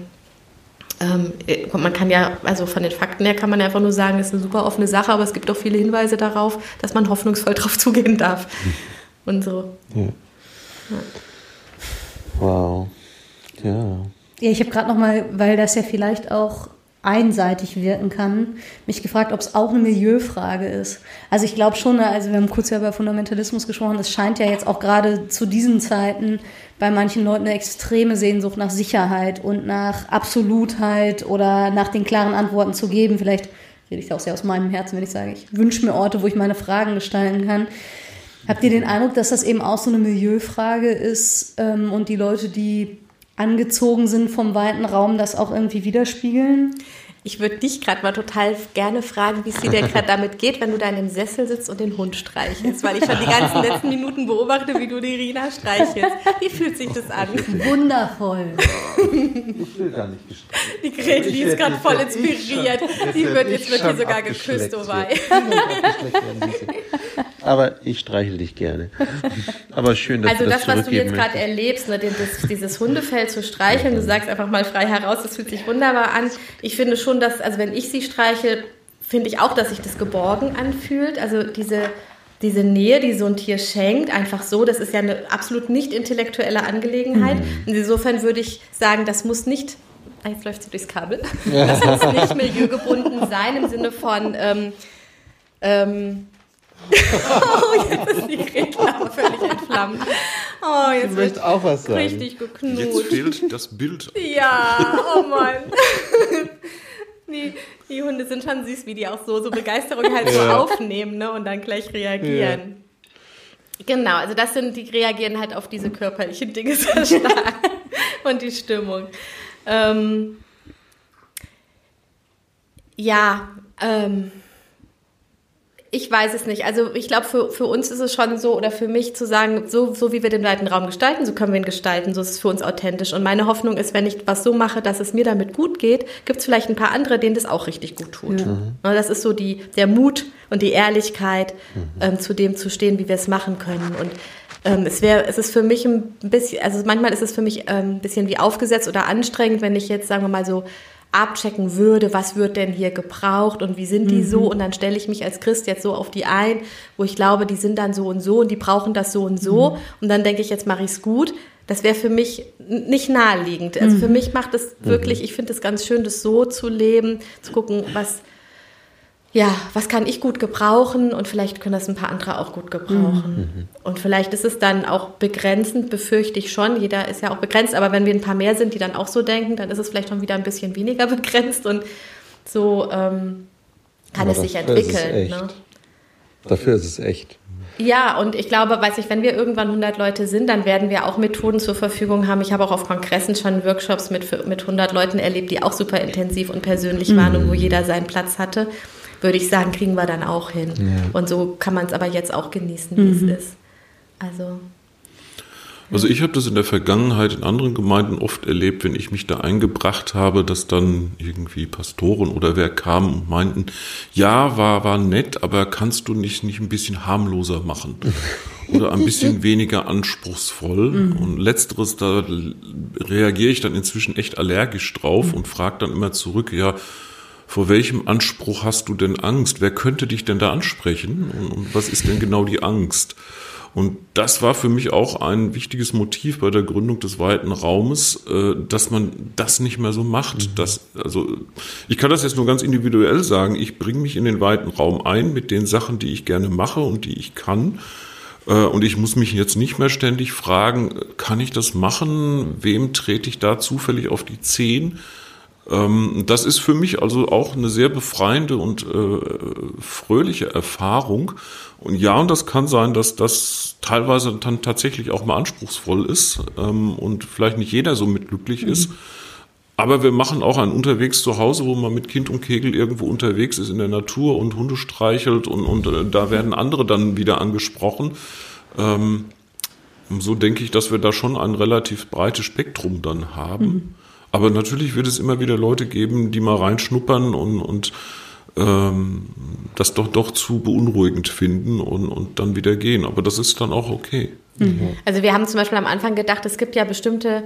ähm, man kann ja, also von den Fakten her kann man einfach nur sagen, es ist eine super offene Sache, aber es gibt auch viele Hinweise darauf, dass man hoffnungsvoll [laughs] drauf zugehen darf. Mhm. Und so. Ja. Ja. Wow. Ja. Ja, ich habe gerade noch mal, weil das ja vielleicht auch einseitig wirken kann, mich gefragt, ob es auch eine Milieufrage ist. Also ich glaube schon, also wir haben kurz ja über Fundamentalismus gesprochen, es scheint ja jetzt auch gerade zu diesen Zeiten bei manchen Leuten eine extreme Sehnsucht nach Sicherheit und nach Absolutheit oder nach den klaren Antworten zu geben. Vielleicht rede ich auch sehr aus meinem Herzen, wenn ich sage, ich wünsche mir Orte, wo ich meine Fragen gestalten kann. Habt ihr den Eindruck, dass das eben auch so eine Milieufrage ist ähm, und die Leute, die angezogen sind vom weiten Raum, das auch irgendwie widerspiegeln? Ich würde dich gerade mal total gerne fragen, wie es dir denn gerade damit geht, wenn du da in dem Sessel sitzt und den Hund streichelst, weil ich schon die ganzen letzten Minuten beobachte, wie du die Rina streichelst. Wie fühlt sich das an? Wundervoll. Ich will gar nicht gestreichelt. Die Gretli ist gerade voll inspiriert. Die wird, jetzt wird hier sogar geküsst, oh wei. Aber ich streichel dich gerne. [laughs] Aber schön, dass also du das Also das, was du jetzt gerade erlebst, ne, das, dieses Hundefell zu streicheln, du sagst einfach mal frei heraus, das fühlt sich wunderbar an. Ich finde schon, dass, also wenn ich sie streiche, finde ich auch, dass sich das geborgen anfühlt. Also diese, diese Nähe, die so ein Tier schenkt, einfach so, das ist ja eine absolut nicht intellektuelle Angelegenheit. Mhm. Und insofern würde ich sagen, das muss nicht jetzt läuft sie durchs Kabel. [laughs] Das muss nicht milieugebunden sein im Sinne von ähm, ähm, oh, jetzt ist die Greta völlig entflammt. Oh, jetzt ich möchte auch was sagen. Richtig geknut. Jetzt fehlt das Bild. Ja, oh Mann. [laughs] Die, die, Hunde sind schon süß, wie die auch so, so Begeisterung halt so aufnehmen ne, und dann gleich reagieren. Ja. Genau, also das sind, die reagieren halt auf diese körperlichen Dinge sehr [laughs] stark und die Stimmung. Ähm, ja, ähm, ich weiß es nicht. Also ich glaube, für, für uns ist es schon so, oder für mich zu sagen, so, so wie wir den weiten Raum gestalten, so können wir ihn gestalten, so ist es für uns authentisch. Und meine Hoffnung ist, wenn ich was so mache, dass es mir damit gut geht, gibt es vielleicht ein paar andere, denen das auch richtig gut tut. Ja. Mhm. Das ist so die, der Mut und die Ehrlichkeit, mhm. ähm, zu dem zu stehen, wie wir es machen können. Und ähm, es wäre, es ist für mich ein bisschen, also manchmal ist es für mich ähm, ein bisschen wie aufgesetzt oder anstrengend, wenn ich jetzt, sagen wir mal so, abchecken würde, was wird denn hier gebraucht und wie sind die mhm. so und dann stelle ich mich als Christ jetzt so auf die ein, wo ich glaube, die sind dann so und so und die brauchen das so und so mhm. und dann denke ich, jetzt mache ich es gut. Das wäre für mich nicht naheliegend. Also mhm. für mich macht es wirklich, ich finde es ganz schön, das so zu leben, zu gucken, was ja, was kann ich gut gebrauchen und vielleicht können das ein paar andere auch gut gebrauchen. Mhm. Und vielleicht ist es dann auch begrenzend, befürchte ich schon. Jeder ist ja auch begrenzt, aber wenn wir ein paar mehr sind, die dann auch so denken, dann ist es vielleicht schon wieder ein bisschen weniger [laughs] begrenzt und so ähm, kann aber es sich entwickeln. Ne? Dafür ist es echt. Ja, und ich glaube, weiß ich, wenn wir irgendwann 100 Leute sind, dann werden wir auch Methoden zur Verfügung haben. Ich habe auch auf Kongressen schon Workshops mit, mit 100 Leuten erlebt, die auch super intensiv und persönlich waren mhm. und wo jeder seinen Platz hatte würde ich sagen, kriegen wir dann auch hin. Ja. Und so kann man es aber jetzt auch genießen, wie mhm. es ist. Also. Also ich habe das in der Vergangenheit in anderen Gemeinden oft erlebt, wenn ich mich da eingebracht habe, dass dann irgendwie Pastoren oder wer kam und meinten, ja, war, war nett, aber kannst du nicht, nicht ein bisschen harmloser machen? [laughs] Oder ein bisschen weniger anspruchsvoll. Und letzteres, da reagiere ich dann inzwischen echt allergisch drauf und frage dann immer zurück, ja, vor welchem Anspruch hast du denn Angst? Wer könnte dich denn da ansprechen? Und, und was ist denn genau die Angst? Und das war für mich auch ein wichtiges Motiv bei der Gründung des weiten Raumes, äh, dass man das nicht mehr so macht. Das, also ich kann das jetzt nur ganz individuell sagen. Ich bringe mich in den weiten Raum ein mit den Sachen, die ich gerne mache und die ich kann. Äh, Und ich muss mich jetzt nicht mehr ständig fragen, kann ich das machen? Wem trete ich da zufällig auf die Zehen? Ähm, Das ist für mich also auch eine sehr befreiende und äh, fröhliche Erfahrung. Und ja, und das kann sein, dass das teilweise dann tatsächlich auch mal anspruchsvoll ist ähm, und vielleicht nicht jeder so mit glücklich ist. Aber wir machen auch ein Unterwegs zu Hause, wo man mit Kind und Kegel irgendwo unterwegs ist in der Natur und Hunde streichelt und, und äh, da werden andere dann wieder angesprochen. Ähm, so denke ich, dass wir da schon ein relativ breites Spektrum dann haben. Aber natürlich wird es immer wieder Leute geben, die mal reinschnuppern und, und ähm, das doch doch zu beunruhigend finden und, und dann wieder gehen. Aber das ist dann auch okay. Also wir haben zum Beispiel am Anfang gedacht, es gibt ja bestimmte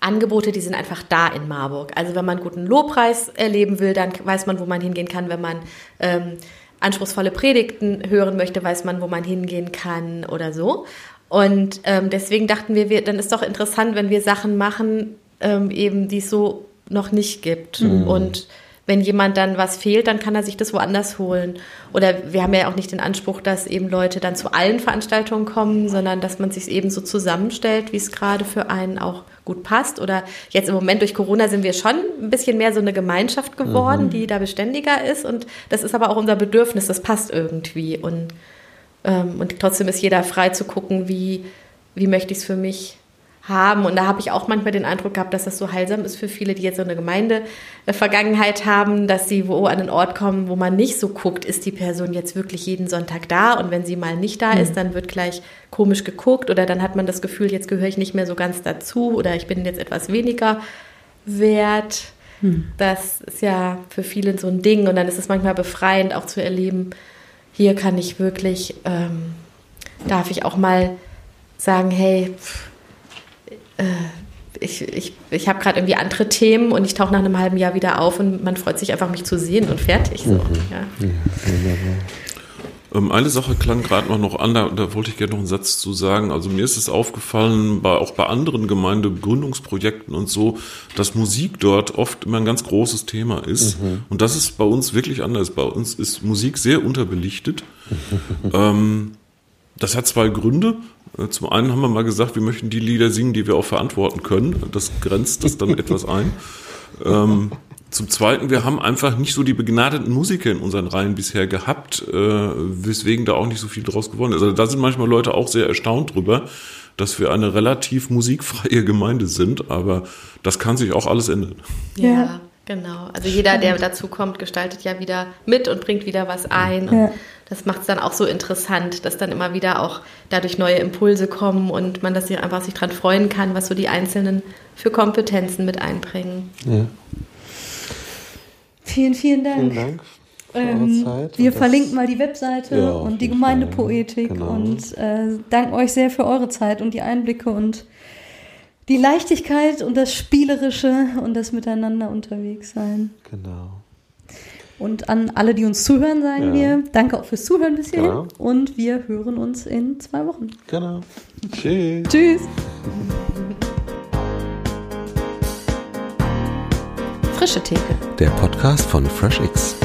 Angebote, die sind einfach da in Marburg. Also wenn man guten Lobpreis erleben will, dann weiß man, wo man hingehen kann. Wenn man ähm, anspruchsvolle Predigten hören möchte, weiß man, wo man hingehen kann oder so. Und ähm, deswegen dachten wir, wir, dann ist doch interessant, wenn wir Sachen machen, ähm, eben die es so noch nicht gibt. Und wenn jemand dann was fehlt, dann kann er sich das woanders holen. Oder wir haben ja auch nicht den Anspruch, dass eben Leute dann zu allen Veranstaltungen kommen, sondern dass man sich eben so zusammenstellt, wie es gerade für einen auch gut passt. Oder jetzt im Moment durch Corona sind wir schon ein bisschen mehr so eine Gemeinschaft geworden, die da beständiger ist. Und das ist aber auch unser Bedürfnis, das passt irgendwie. Und, ähm, und trotzdem ist jeder frei zu gucken, wie, wie möchte ich es für mich haben. Und da habe ich auch manchmal den Eindruck gehabt, dass das so heilsam ist für viele, die jetzt so eine Gemeinde-Vergangenheit haben, dass sie wo an einen Ort kommen, wo man nicht so guckt, ist die Person jetzt wirklich jeden Sonntag da? Und wenn sie mal nicht da ist, dann wird gleich komisch geguckt oder dann hat man das Gefühl, jetzt gehöre ich nicht mehr so ganz dazu oder ich bin jetzt etwas weniger wert. Das ist ja für viele so ein Ding und dann ist es manchmal befreiend auch zu erleben, hier kann ich wirklich, ähm, darf ich auch mal sagen, hey, pff, ich, ich, ich habe gerade irgendwie andere Themen und ich tauche nach einem halben Jahr wieder auf und man freut sich einfach, mich zu sehen und fertig. So, ja. Ähm, eine Sache klang gerade noch, noch an, da, da wollte ich gerne noch einen Satz zu sagen. Also mir ist es aufgefallen, bei, auch bei anderen Gemeindegründungsprojekten und so, dass Musik dort oft immer ein ganz großes Thema ist. Und das ist bei uns wirklich anders. Bei uns ist Musik sehr unterbelichtet. [laughs] ähm, das hat zwei Gründe. Äh, Zum einen haben wir mal gesagt, wir möchten die Lieder singen, die wir auch verantworten können. Das grenzt das dann [laughs] etwas ein. Ähm, zum Zweiten, wir haben einfach nicht so die begnadeten Musiker in unseren Reihen bisher gehabt, äh, weswegen da auch nicht so viel draus geworden ist. Also da sind manchmal Leute auch sehr erstaunt drüber, dass wir eine relativ musikfreie Gemeinde sind, aber das kann sich auch alles ändern. Ja, Ja. Genau. Also jeder, der dazu kommt, gestaltet ja wieder mit und bringt wieder was ein. Und Ja. das macht es dann auch so interessant, dass dann immer wieder auch dadurch neue Impulse kommen und man das sich einfach sich dran freuen kann, was so die Einzelnen für Kompetenzen mit einbringen. Ja. Vielen, vielen Dank. Vielen Dank für eure Ähm, Zeit. wir verlinken mal die Webseite Ja, und die Gemeindepoetik. Genau. und äh, danken euch sehr für eure Zeit und die Einblicke und die Leichtigkeit und das Spielerische und das Miteinander unterwegs sein. Genau. Und an alle, die uns zuhören, sagen Ja. wir Danke auch fürs Zuhören bis hierhin Genau. und wir hören uns in zwei Wochen. Genau. Tschüss. Tschüss! Frische Theke. Der Podcast von FreshX.